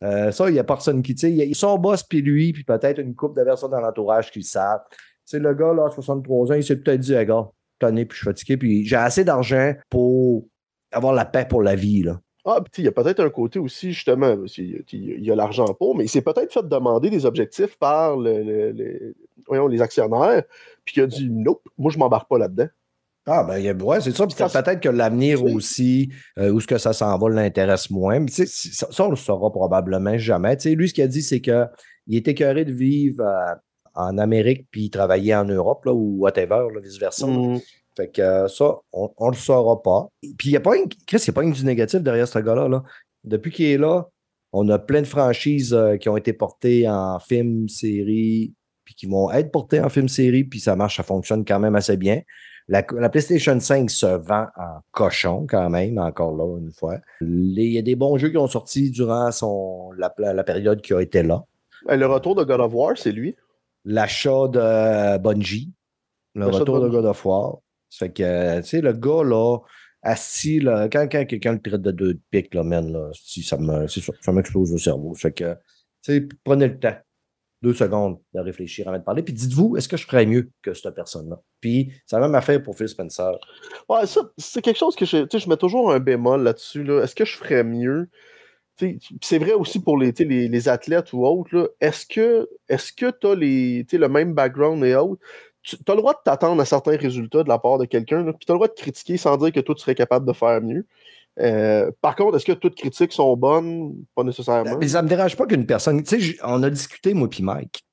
euh, ça, il n'y a personne qui, tu sais, son boss puis lui, puis peut-être une couple de personnes dans l'entourage qui le savent. C'est le gars, là, 63 ans, il s'est peut-être dit, gars, tanné, puis je suis fatigué, puis j'ai assez d'argent pour avoir la paix pour la vie, là. Ah, il y a peut-être un côté aussi, justement, il y a l'argent pour, mais il s'est peut-être fait demander des objectifs par les actionnaires, puis il a dit Nope, moi je m'embarque pas là-dedans. Ah, ben, ouais, c'est ça. peut-être que l'avenir aussi, euh, où ce que ça s'en va, l'intéresse moins. Mais, ça, ça, on le saura probablement jamais. lui, ce qu'il a dit, c'est qu'il est écœuré de vivre euh, en Amérique puis travailler en Europe, là, ou whatever, vice-versa. Mmh. Fait que euh, ça, on ne le saura pas. Puis il n'y a pas une. Chris, il n'y a pas une du négatif derrière ce gars-là. Là. Depuis qu'il est là, on a plein de franchises euh, qui ont été portées en film, série, puis qui vont être portées en film, série, puis ça marche, ça fonctionne quand même assez bien. La, PlayStation 5 se vend en cochon quand même, encore là, une fois. Il y a des bons jeux qui ont sorti durant son, la, la période qui a été là. Le retour de God of War, c'est lui. L'achat de Bungie. Le retour de God of War. Ça fait que, tu sais, le gars, là, assis, là, quand, quelqu'un le traite de deux de pique, là, man, là, ça m'explose le cerveau. Ça que, tu sais, prenez le temps, deux secondes de réfléchir avant de parler, puis dites-vous, est-ce que je ferais mieux que cette personne-là? Puis, ça va même affaire pour Phil Spencer. Ouais, ça, c'est quelque chose que je, je mets toujours un bémol là-dessus, là. Est-ce que je ferais mieux? c'est vrai aussi pour les, les, les athlètes ou autres. Est-ce que est-ce que tu as les, le même background et autres? Tu as le droit de t'attendre à certains résultats de la part de quelqu'un, puis tu as le droit de critiquer sans dire que toi, tu serais capable de faire mieux. Euh, par contre, est-ce que toutes critiques sont bonnes? Pas nécessairement. Mais ça me dérange pas qu'une personne. Tu sais, on a discuté, moi puis Mike,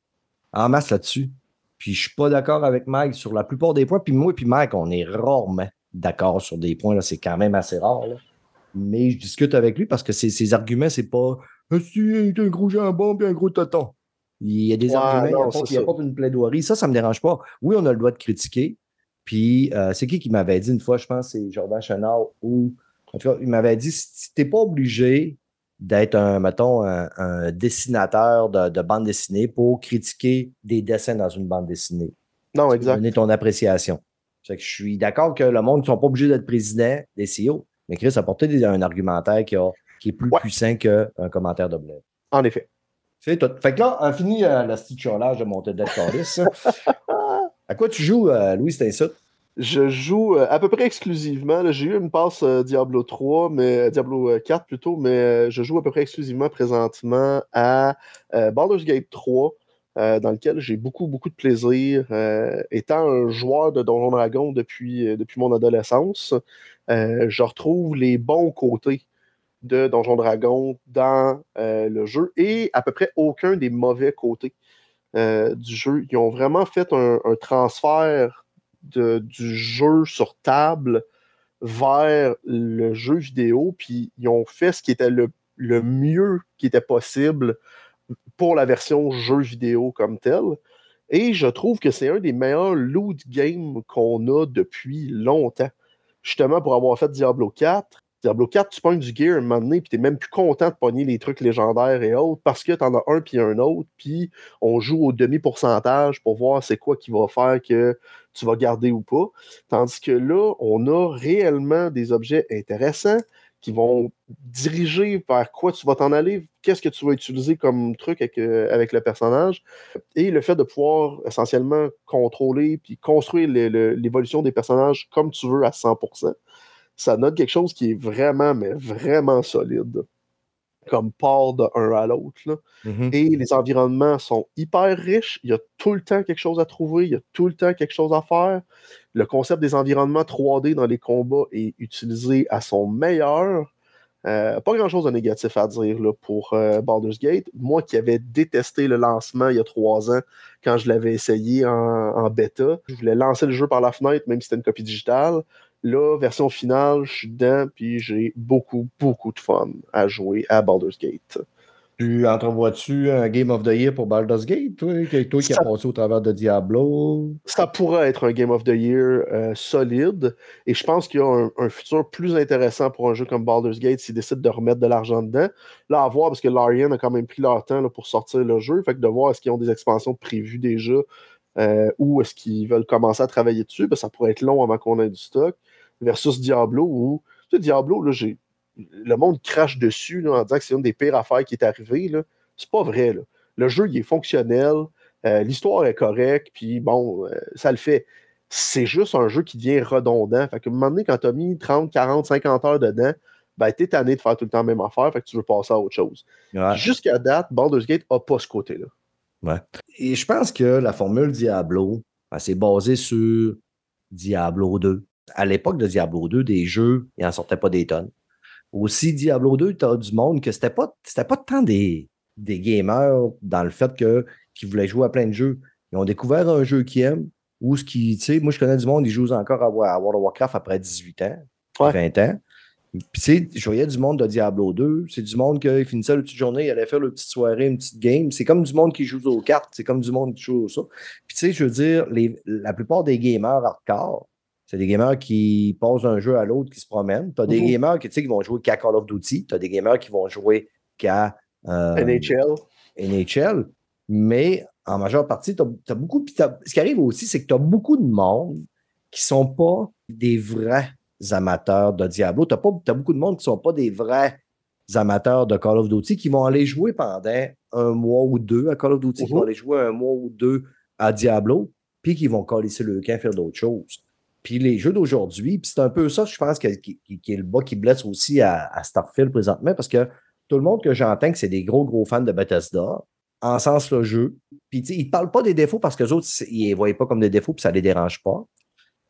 en masse là-dessus. Puis je suis pas d'accord avec Mike sur la plupart des points. Puis moi puis Mike, on est rarement d'accord sur des points. C'est quand même assez rare. Mais je discute avec lui parce que ses, arguments, c'est pas ah, si, un gros jambon puis un gros toton. Il y a des arguments, il n'y a, pas une plaidoirie. Ça, ça ne me dérange pas. Oui, on a le droit de critiquer. Puis, euh, c'est qui qui m'avait dit une fois, je pense, c'est Jordan Chenard ou En tout cas, il m'avait dit si tu n'es pas obligé d'être un, mettons, un, dessinateur de, bande dessinée pour critiquer des dessins dans une bande dessinée. Non, exact. Donner ton appréciation. je suis d'accord que le monde ne sont pas obligés d'être président des CEO, mais Chris a porté un argumentaire qui, est plus puissant qu'un commentaire de. En effet. C'est tout. Fait que là, on finit euh, la stitcholage de mon tête À quoi tu joues, euh, Louis Stinsut? Je joue euh, à peu près exclusivement. J'ai eu une passe euh, Diablo 3, mais Diablo 4 plutôt, mais je joue à peu près exclusivement présentement à Baldur's Gate 3. dans lequel j'ai beaucoup, beaucoup de plaisir. étant un joueur de Donjon Dragon depuis, depuis mon adolescence, je retrouve les bons côtés de Donjon Dragon dans le jeu et à peu près aucun des mauvais côtés du jeu. Ils ont vraiment fait un transfert du jeu sur table vers le jeu vidéo, puis ils ont fait ce qui était le, mieux qui était possible pour la version jeu vidéo comme tel. Et je trouve que c'est un des meilleurs loot games qu'on a depuis longtemps. Justement, pour avoir fait Diablo 4, Diablo 4, tu pognes du gear un moment donné, puis t'es même plus content de pogner les trucs légendaires et autres, parce que t'en as un puis un autre, puis on joue au demi-pourcentage pour voir c'est quoi qui va faire que tu vas garder ou pas. Tandis que là, on a réellement des objets intéressants qui vont diriger vers quoi tu vas t'en aller, qu'est-ce que tu vas utiliser comme truc avec, euh, avec, le personnage. Et le fait de pouvoir essentiellement contrôler puis construire l'évolution des personnages comme tu veux à 100%, ça note quelque chose qui est vraiment, mais vraiment solide comme part d'un à l'autre. Mm-hmm. Et les environnements sont hyper riches. Il y a tout le temps quelque chose à trouver, il y a tout le temps quelque chose à faire. Le concept des environnements 3D dans les combats est utilisé à son meilleur. Euh, pas grand chose de négatif à dire là, pour euh, Baldur's Gate. Moi qui avais détesté le lancement il y a trois ans quand je l'avais essayé en, en, bêta, je voulais lancer le jeu par la fenêtre, même si c'était une copie digitale. Là, version finale, je suis dedans, puis j'ai beaucoup, beaucoup de fun à jouer à Baldur's Gate. Tu entrevois-tu un Game of the Year pour Baldur's Gate, toi, toi qui as passé au travers de Diablo? Ça pourrait être un Game of the Year euh, solide, et je pense qu'il y a un, futur plus intéressant pour un jeu comme Baldur's Gate s'ils décident de remettre de l'argent dedans. Là, à voir, parce que Larian a quand même pris leur temps pour sortir le jeu, fait que de voir est-ce qu'ils ont des expansions prévues déjà, euh, ou est-ce qu'ils veulent commencer à travailler dessus, ben, ça pourrait être long avant qu'on ait du stock versus Diablo où, tu sais, Diablo, là, j'ai, le monde crache dessus là, en disant que c'est une des pires affaires qui est arrivée. Là. C'est pas vrai. Là. Le jeu, il est fonctionnel, euh, l'histoire est correcte, puis bon, euh, ça le fait. C'est juste un jeu qui devient redondant. Fait que un moment donné, quand tu as mis 30, 40, 50 heures dedans, ben, t'es tanné de faire tout le temps la même affaire, fait que tu veux passer à autre chose. Jusqu'à date, Baldur's Gate n'a pas ce côté-là. Ouais. Et je pense que la formule Diablo, ben, c'est basé sur Diablo 2 à l'époque de Diablo 2, des jeux, il n'en sortait pas des tonnes. Aussi, Diablo 2, tu as du monde que c'était pas, c'était pas tant des, des gamers dans le fait que, qu'ils voulaient jouer à plein de jeux. Ils ont découvert un jeu qu'ils aiment, ou ce qui, tu sais, moi je connais du monde, ils jouent encore à, World of Warcraft après 18 ans, 20 ans. Puis, tu sais, je voyais du monde de Diablo 2. C'est du monde qui finissait la petite journée, il allait faire une petite soirée, une petite game. C'est comme du monde qui joue aux cartes, c'est comme du monde qui joue au ça. Puis, tu sais, je veux dire, les, la plupart des gamers hardcore, c'est des gamers qui passent d'un jeu à l'autre, qui se promènent. Tu as des mhm. gamers qui, qui vont jouer qu'à Call of Duty. Tu as des gamers qui vont jouer qu'à euh, NHL. NHL. Mais en majeure partie, tu as, beaucoup. ce qui arrive aussi, c'est que tu as beaucoup de monde qui ne sont pas des vrais amateurs de Diablo. Tu as, as, beaucoup de monde qui ne sont pas des vrais amateurs de Call of Duty qui vont aller jouer pendant un mois ou deux à Call of Duty, qui vont mhm. aller jouer un mois ou deux à Diablo, puis qui vont coller sur le camp faire d'autres choses. Puis les jeux d'aujourd'hui, puis c'est un peu ça, je pense, qui, est le bas qui blesse aussi à, Starfield présentement, parce que tout le monde que j'entends que c'est des gros, gros fans de Bethesda, en sens le jeu. Puis ils ne parlent pas des défauts parce que les autres, ils ne les voyaient pas comme des défauts, puis ça ne les dérange pas.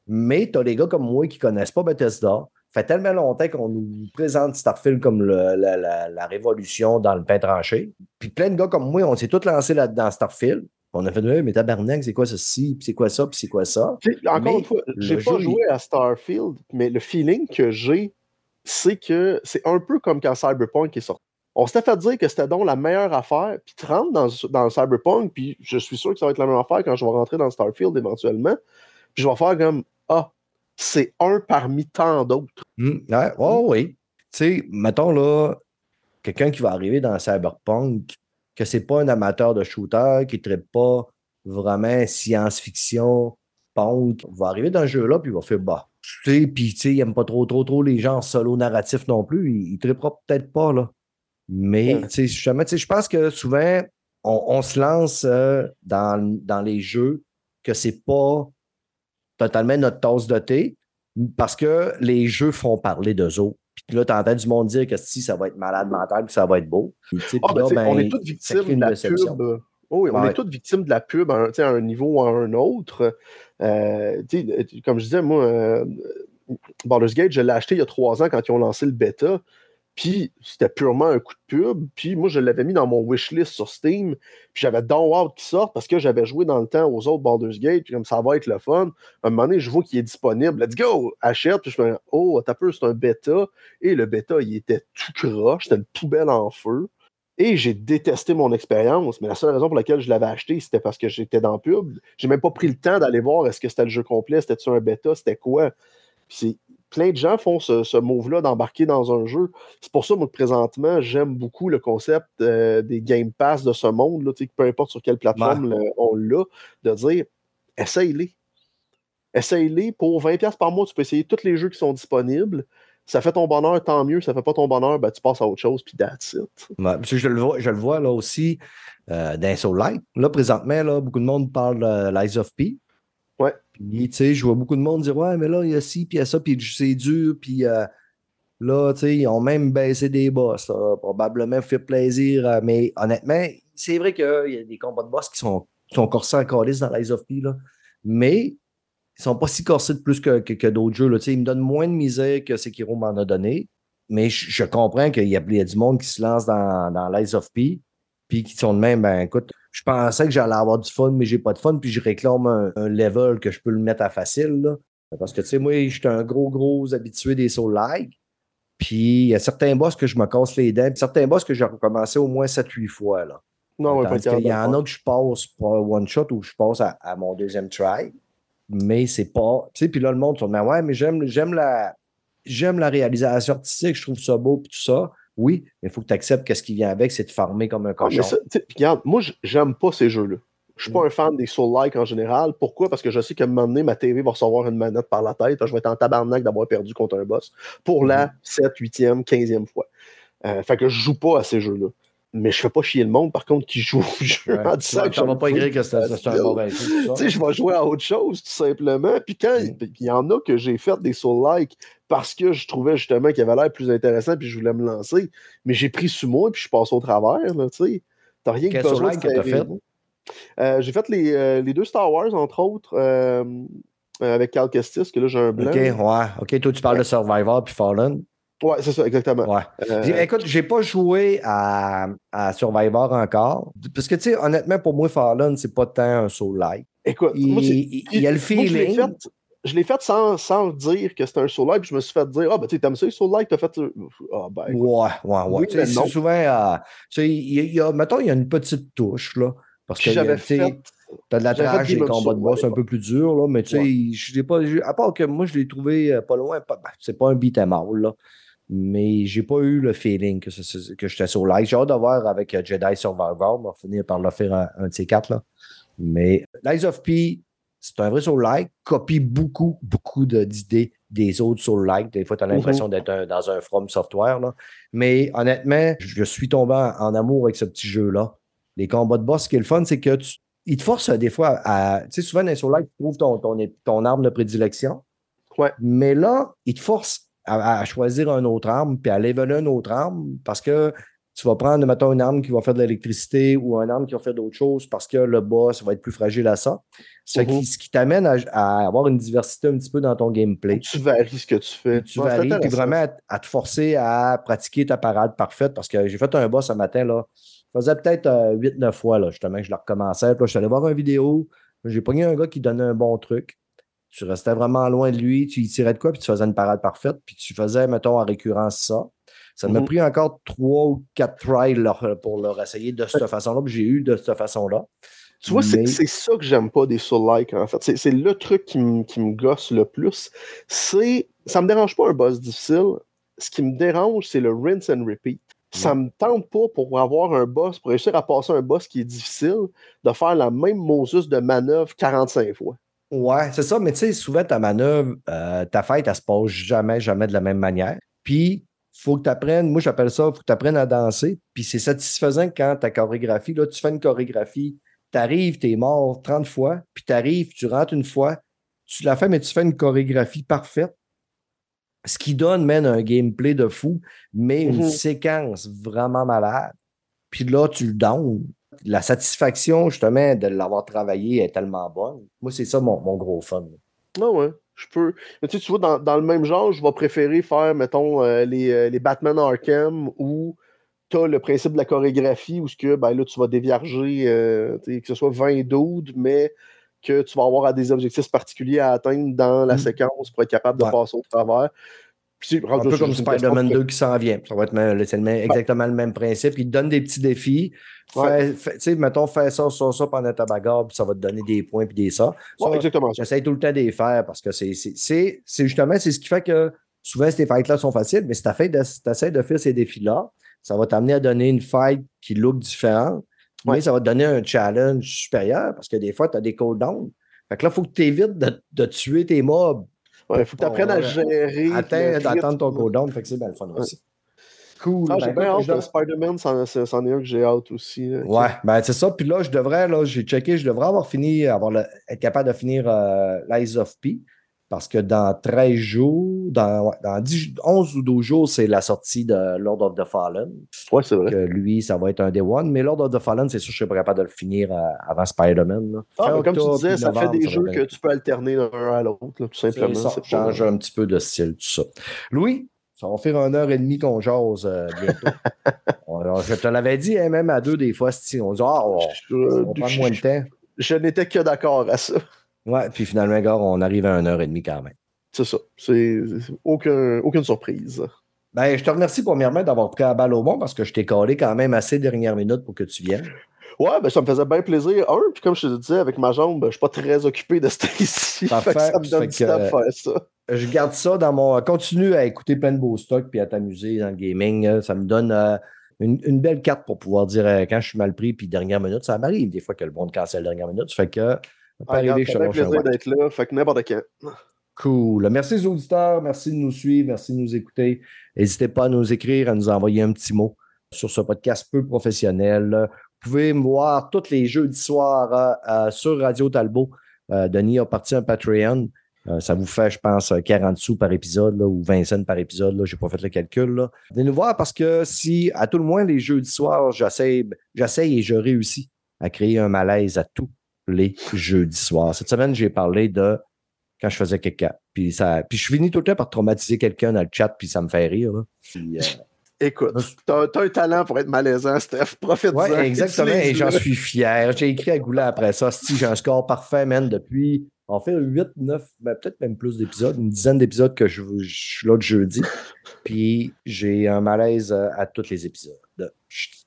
Mais tu as les gars comme moi qui ne connaissent pas Bethesda. Ça fait tellement longtemps qu'on nous présente Starfield comme la, révolution dans le pain tranché. Puis plein de gars comme moi, on s'est tous lancés là-dedans Starfield. On a fait, mais tabarnak, c'est quoi ceci, puis c'est quoi ça, puis c'est quoi ça? encore une fois, j'ai pas joué à Starfield, mais le feeling que j'ai, c'est que c'est un peu comme quand Cyberpunk est sorti. On s'était fait dire que c'était donc la meilleure affaire, puis tu rentres dans, dans Cyberpunk, puis je suis sûr que ça va être la même affaire quand je vais rentrer dans Starfield éventuellement, puis je vais faire comme, ah, c'est un parmi tant d'autres. Hmm, ouais, oh, oui. Tu sais, mettons là, quelqu'un qui va arriver dans Cyberpunk, que c'est pas un amateur de shooter, qui ne traite pas vraiment science-fiction, punk, va arriver dans ce jeu-là, puis il va faire bah. Tu sais, puis tu sais, il n'aime pas trop, trop, trop les gens solo narratifs non plus. Il ne trippera peut-être pas, là. Mais, tu sais, justement, tu sais, je pense que souvent, on, se lance euh, dans, dans les jeux que c'est pas totalement notre tasse de thé parce que les jeux font parler d'eux autres. Puis là, tu entends du monde dire que si ça va être malade mental, que ça va être beau. Ah, ben, on est tous victimes de la pub. Oh oui, on est toutes victimes de la pub à un, niveau ou à un autre. Euh, comme je disais, moi, euh, Baldur's Gate, je l'ai acheté il y a trois ans quand ils ont lancé le bêta. Puis c'était purement un coup de pub. Puis moi, je l'avais mis dans mon wishlist sur Steam. Puis j'avais Downward qui sort parce que j'avais joué dans le temps aux autres Baldur's Gate. Puis comme ça va être le fun. À un moment donné, je vois qu'il est disponible. Let's go! Achète. Puis je me dis, oh, t'as c'est un bêta. Et le bêta, il était tout croche. C'était une poubelle en feu. Et j'ai détesté mon expérience, mais la seule raison pour laquelle je l'avais acheté, c'était parce que j'étais dans pub. J'ai même pas pris le temps d'aller voir est-ce que c'était le jeu complet, c'était-tu un bêta, c'était quoi. Puis plein de gens font ce, move-là d'embarquer dans un jeu. C'est pour ça, moi, présentement, j'aime beaucoup le concept euh, des Game Pass de ce monde, là, peu importe sur quelle plateforme on l'a, de dire essaye-les. Essaye-les. Pour 20$ par mois, tu peux essayer tous les jeux qui sont disponibles. Ça fait ton bonheur, tant mieux. Ça fait pas ton bonheur, ben, tu passes à autre chose, puis that's it. je, le vois, je le vois là aussi euh, dans Soul Light. Là, présentement, là, beaucoup de monde parle de l'Eyes of P. Ouais. Puis, tu sais, je vois beaucoup de monde dire Ouais, mais là, il y a ci, puis il y a ça, puis c'est dur, puis euh, là, tu sais, ils ont même baissé des boss, probablement fait plaisir, euh, mais honnêtement, c'est vrai qu'il y a des combats de boss qui sont, qui sont corsés en calice dans l'Eyes of P, là. Mais ils sont pas si corsés de plus que, que, d'autres jeux. Là. Ils me donnent moins de misère que Sekiro m'en a donné. Mais je, comprends qu'il y, a du monde qui se lance dans, dans of P, puis qui sont de même, ben écoute, je pensais que j'allais avoir du fun, mais j'ai pas de fun, puis je réclame un, level que je peux le mettre à facile. Là. Parce que, tu sais, moi, je suis un gros, gros habitué des soul-like. Puis, il y a certains boss que je me casse les dents, puis certains boss que j'ai recommencé au moins 7-8 fois. Là. Non, Il y en a que je passe pour one shot ou je passe à mon deuxième try mais c'est pas. Tu sais, puis là, le monde se dit Ouais, mais j'aime, j'aime la. J'aime la réalisation artistique, je trouve ça beau, puis tout ça. Oui, mais il faut que tu acceptes que ce qui vient avec, c'est de farmer comme un ah, cochon. regarde, moi, j'aime pas ces jeux-là. Je suis pas mm. un fan des Soul-like en général. Pourquoi? Parce que je sais qu'à un moment donné, ma TV va recevoir une manette par la tête. Je vais être en tabarnak d'avoir perdu contre un boss pour la 7, 8e, 15e fois. Euh, fait que je joue pas à ces jeux-là mais je fais pas chier le monde, par contre, qui joue au jeu en disant que va pas écrire que c'est un mauvais jeu. Tu sais, je vais jouer à autre chose, tout simplement. Puis quand mm. il y en a que j'ai fait des soul-like parce que je trouvais justement qu'il avait l'air plus intéressant, puis je voulais me lancer, mais j'ai pris sous moi, puis je passe au travers, tu sais. T'as rien que besoin de que fait? Euh, j'ai fait les, euh, les, deux Star Wars, entre autres, euh, avec Cal Kestis, que là, j'ai un blanc. OK, ouais. OK, toi, tu parles de Survivor puis Fallen. Ouais, c'est ça, exactement. Ouais. Euh... Écoute, j'ai pas joué à, à, Survivor encore. Parce que, tu sais, honnêtement, pour moi, Fallen, c'est pas tant un soul-like. Écoute, il, il, y a le feeling. je l'ai fait, sans, sans, dire que c'était un soul-like, puis je me suis fait dire Ah, ben, tu t'aimes ça, soul-like, t'as fait. Ah, ben. Ouais, ouais, ouais. c'est souvent. Euh, tu sais, il y a, mettons, il y a une petite touche, là. Parce que j'avais fait. T'as de la trage, les combats de boss un peu plus durs, là, mais tu sais, je l'ai pas. À part que moi, je l'ai trouvé euh, pas loin. Ben, c'est pas un beat em all, là mais j'ai pas eu le feeling que, que j'étais sur live. J'ai hâte de voir avec euh, Jedi Survivor. On va finir par le faire un, de ces quatre. Là. Mais Lies of P, c'est un vrai soul like, copie beaucoup, beaucoup d'idées des autres soul like. Des fois, tu as l'impression d'être dans un From Software. Là. Mais honnêtement, je suis tombé en, amour avec ce petit jeu-là. Les combats de boss, ce qui est le fun, c'est que tu, il te force des fois à. Tu sais, souvent dans les soul like, tu trouves ton, ton, ton arme de prédilection. Ouais. Mais là, il te force à, choisir une autre arme, puis à leveler une autre arme, parce que tu vas prendre, mettons, une arme qui va faire de l'électricité ou une arme qui va faire d'autres choses parce que le boss va être plus fragile à ça. Ce qui, mhm. t'amène à, avoir une diversité un petit peu dans ton gameplay. Tu varies ce que tu fais. Tu varies, puis vraiment à, te forcer à pratiquer ta parade parfaite parce que j'ai fait un boss ce matin, là. Ça faisait peut-être 8-9 euh, fois, là, justement, que je le recommençais. Puis je suis allé voir une vidéo. J'ai pogné un gars qui donnait un bon truc tu restais vraiment loin de lui, tu y tirais de quoi, puis tu faisais une parade parfaite, puis tu faisais, mettons, en récurrence ça. Ça m'a mhm. pris encore trois ou quatre tries pour leur essayer de cette façon-là, puis j'ai eu de cette façon-là. Tu vois, Mais- c'est c'est ça que j'aime pas des Soul-like, en fait. C'est- le truc qui, me- qui me gosse le plus. C'est. Ça me dérange pas un boss difficile. Ce qui me dérange, c'est le rinse and repeat. Ça me tente pas pour avoir un boss, pour réussir à passer un boss qui est difficile, de faire la même Moses de manœuvre 45 fois. Ouais, c'est ça, mais tu sais, souvent ta manœuvre, euh, ta fête, elle se passe jamais, jamais de la même manière. Puis, faut que tu apprennes, moi j'appelle ça, faut que tu apprennes à danser. Puis c'est satisfaisant quand ta chorégraphie, là, tu fais une chorégraphie, tu arrives, tu es mort 30 fois, puis tu arrives, tu rentres une fois, tu la fais, mais tu fais une chorégraphie parfaite. Ce qui donne, même un gameplay de fou, mais une Mhm. séquence vraiment malade. Puis là, tu le downs. La satisfaction, justement, de l'avoir travaillé est tellement bonne. Moi, c'est ça mon, mon gros fun. Ah ouais, je peux. Mais tu sais, tu vois, dans, dans le même genre, je vais préférer faire, mettons, euh, les, euh, les Batman Arkham où tu as le principe de la chorégraphie où ce que, ben là, tu vas dévierger, euh, que ce soit 20 doudes, mais que tu vas avoir à des objectifs particuliers à atteindre dans la Mm. séquence pour être capable de Ouais. passer au travers. Puis c'est Un peu comme Spider-Man de- 2 qui s'en vient. Ça va être même- le même- exactement le même principe. Il te donne des petits défis. Ouais. Fais- fais- Tu sais, mettons, fais ça, ça, ça pendant ta bagarre, puis ça va te donner des points, puis des ça. Ça, Ouais, exactement ça. J'essaie tout le temps de les faire parce que c'est justement c'est ce qui fait que souvent ces fights-là sont faciles, mais si tu essaies de faire ces défis-là, ça va t'amener à donner une fight qui look différente, mais Ouais. ça va te donner un challenge supérieur parce que des fois, tu as des cooldowns. Fait que là, il faut que tu évites de, de tuer tes mobs Il faut que tu apprennes à gérer. Attends, le attendre ton cooldown, fait que c'est bien le fun aussi. Cool. Ah, Ben, j'ai bien écoute, hâte. dois- Spider-Man, c'en est un que j'ai hâte aussi. là. Ouais, ben c'est ça. Puis là, je devrais, là, j'ai checké, je devrais avoir fini, avoir le- être capable de finir euh, of P. Parce que dans 13 jours, dans, dans 10 11 ou 12 jours, c'est la sortie de Lord of the Fallen. Ouais, c'est vrai. Que lui, ça va être un Day One. Mais Lord of the Fallen, c'est sûr que je serai pas capable de le finir euh, avant Spider-Man. Ah, mais comme tu disais, ça fait des jeux que tu peux alterner d'un à l'autre, tout simplement. Ça, change un petit peu de style, tout ça. Louis, ça va faire une heure et demie qu'on jase euh, bientôt. On- je te l'avais dit, hein, même à deux, des fois, si on dit, ah, on, Je- on va prendre je- moins de temps. je n'étais que d'accord à ça. Ouais, puis finalement, gars, on arrive à une heure et demie quand même. C'est ça. C'est c'est aucun, aucune surprise. Ben, je te remercie premièrement d'avoir pris la balle au bon parce que je t'ai collé quand même assez dernière minute pour que tu viennes. Ouais, ben ça me faisait bien plaisir. Un, puis comme je te disais, avec ma jambe, ben, je suis pas très occupé de ce ici. Fait ça me donne du temps de faire ça. Je garde ça dans mon. Continue à écouter plein de beaux stocks puis à t'amuser dans le gaming. euh, Ça me donne euh, une, une belle carte pour pouvoir dire euh, quand je suis mal pris puis dernière minute. Ça m'arrive des fois que le monde cancelle dernière minute. Ça fait que ça peut Ah, que je te plaisir d'être là. Fait que n'importe quand. Cool. Merci aux auditeurs. Merci de nous suivre. Merci de nous écouter. N'hésitez pas à nous écrire, à nous envoyer un petit mot sur ce podcast peu professionnel. Vous pouvez me voir tous les jeudis soirs euh, euh, sur Radio Talbot. Euh, Denis a parti un Patreon. Ça vous fait, je pense, 40 sous par épisode là, ou 20 cents par épisode. Je n'ai pas fait le calcul. Là. Venez nous voir parce que si, à tout le moins, les jeudis soirs, j'essaie et je réussis à créer un malaise à tous les jeudis soirs. Cette semaine, j'ai parlé de quand je faisais caca. Puis, ça, puis je finis tout le temps par traumatiser quelqu'un dans le chat, puis ça me fait rire. là. Puis, euh, Écoute, t'as un talent pour être malaisant, Steph. Profite-en. Ouais, exactement. Et j'en suis fier. J'ai écrit à Goulet après ça. Si j'ai un score parfait, man, depuis, en fait, 8, 9, ben, peut-être même plus d'épisodes, une dizaine d'épisodes que je, je suis là le jeudi. Puis j'ai un malaise euh, à tous les épisodes.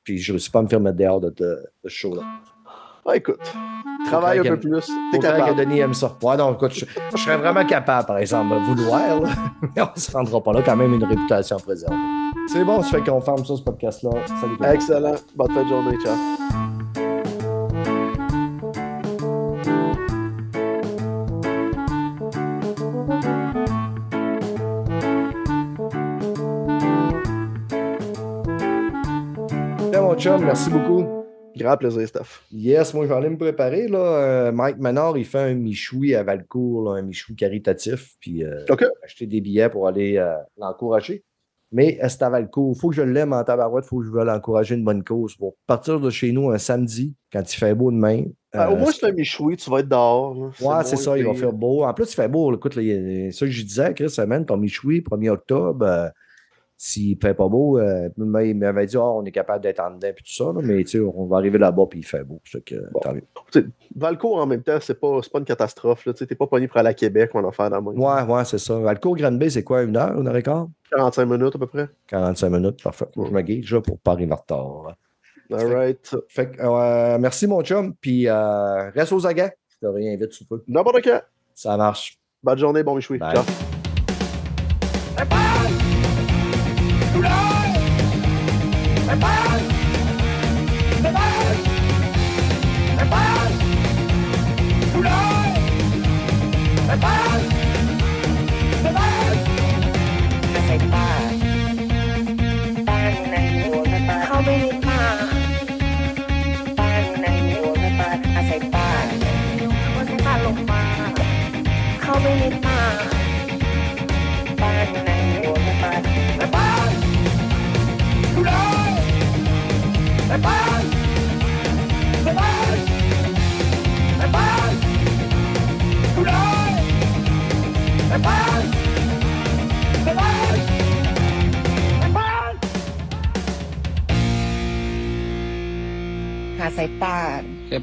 Puis je ne réussis pas à me faire mettre dehors de, de, de ce show-là. Ah, écoute, travaille un peu plus. T'es Autant que capable. Denis aime ça. Ouais, non, écoute, je, je serais vraiment capable, par exemple, de vouloir, là. mais on ne se rendra pas là, quand même une réputation préservée. C'est bon, ça fait qu'on ferme ça, ce podcast-là. Salut. Excellent. Bonne fin de journée. Ciao. Chum, merci beaucoup. Grand plaisir, Steph. Yes, moi, je vais aller me préparer. Là. Euh, Mike Manor, il fait un michoui à Valcourt, là, un michoui caritatif. Puis, euh, acheter des billets pour aller euh, l'encourager. Mais euh, c'est à Valcourt. Il faut que je l'aime en tabarouette. Il faut que je veuille l'encourager une bonne cause. Pour partir de chez nous un samedi, quand il fait beau demain. Ah, au moins, c'est un michoui, tu vas être dehors. là. Ouais, c'est ça, il va faire beau. En plus, il fait beau. Écoute, là, ça que je disais, Chris, semaine, ton michoui, 1er octobre, s'il ne fait pas beau, euh, il m'avait dit, Ah, on est capable d'être en dedans et tout ça, là, mais on va arriver là-bas puis il fait beau. Fait que, Bon. Valcourt, en même temps, c'est pas, pas une catastrophe. Tu T'es pas pogné pour aller à Québec ou en affaire dans le Ouais, ouais, c'est ça. Valcourt Granby, c'est quoi, une heure, une heure et quart? 45 minutes à peu près. 45 minutes, parfait. Je me guide déjà pour pas arriver en retard. All right. Fait euh, merci, mon chum. Puis euh, reste aux aguets. Je te réinvite sous peu. N'importe quand. Ça marche. Bonne journée, bon Michoui. Ciao.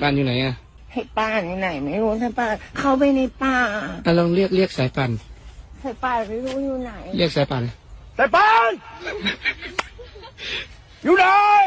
ป่านอยู่ไหนอะให้ป้านอยู่ไหน ไม่รู้สายป่านเข้าไปในป่าอะลองเรียกเรียกสายป่านสายป่านไม่รู้อยู่ไหน เรียกสายป่าน Hey, bye! You know!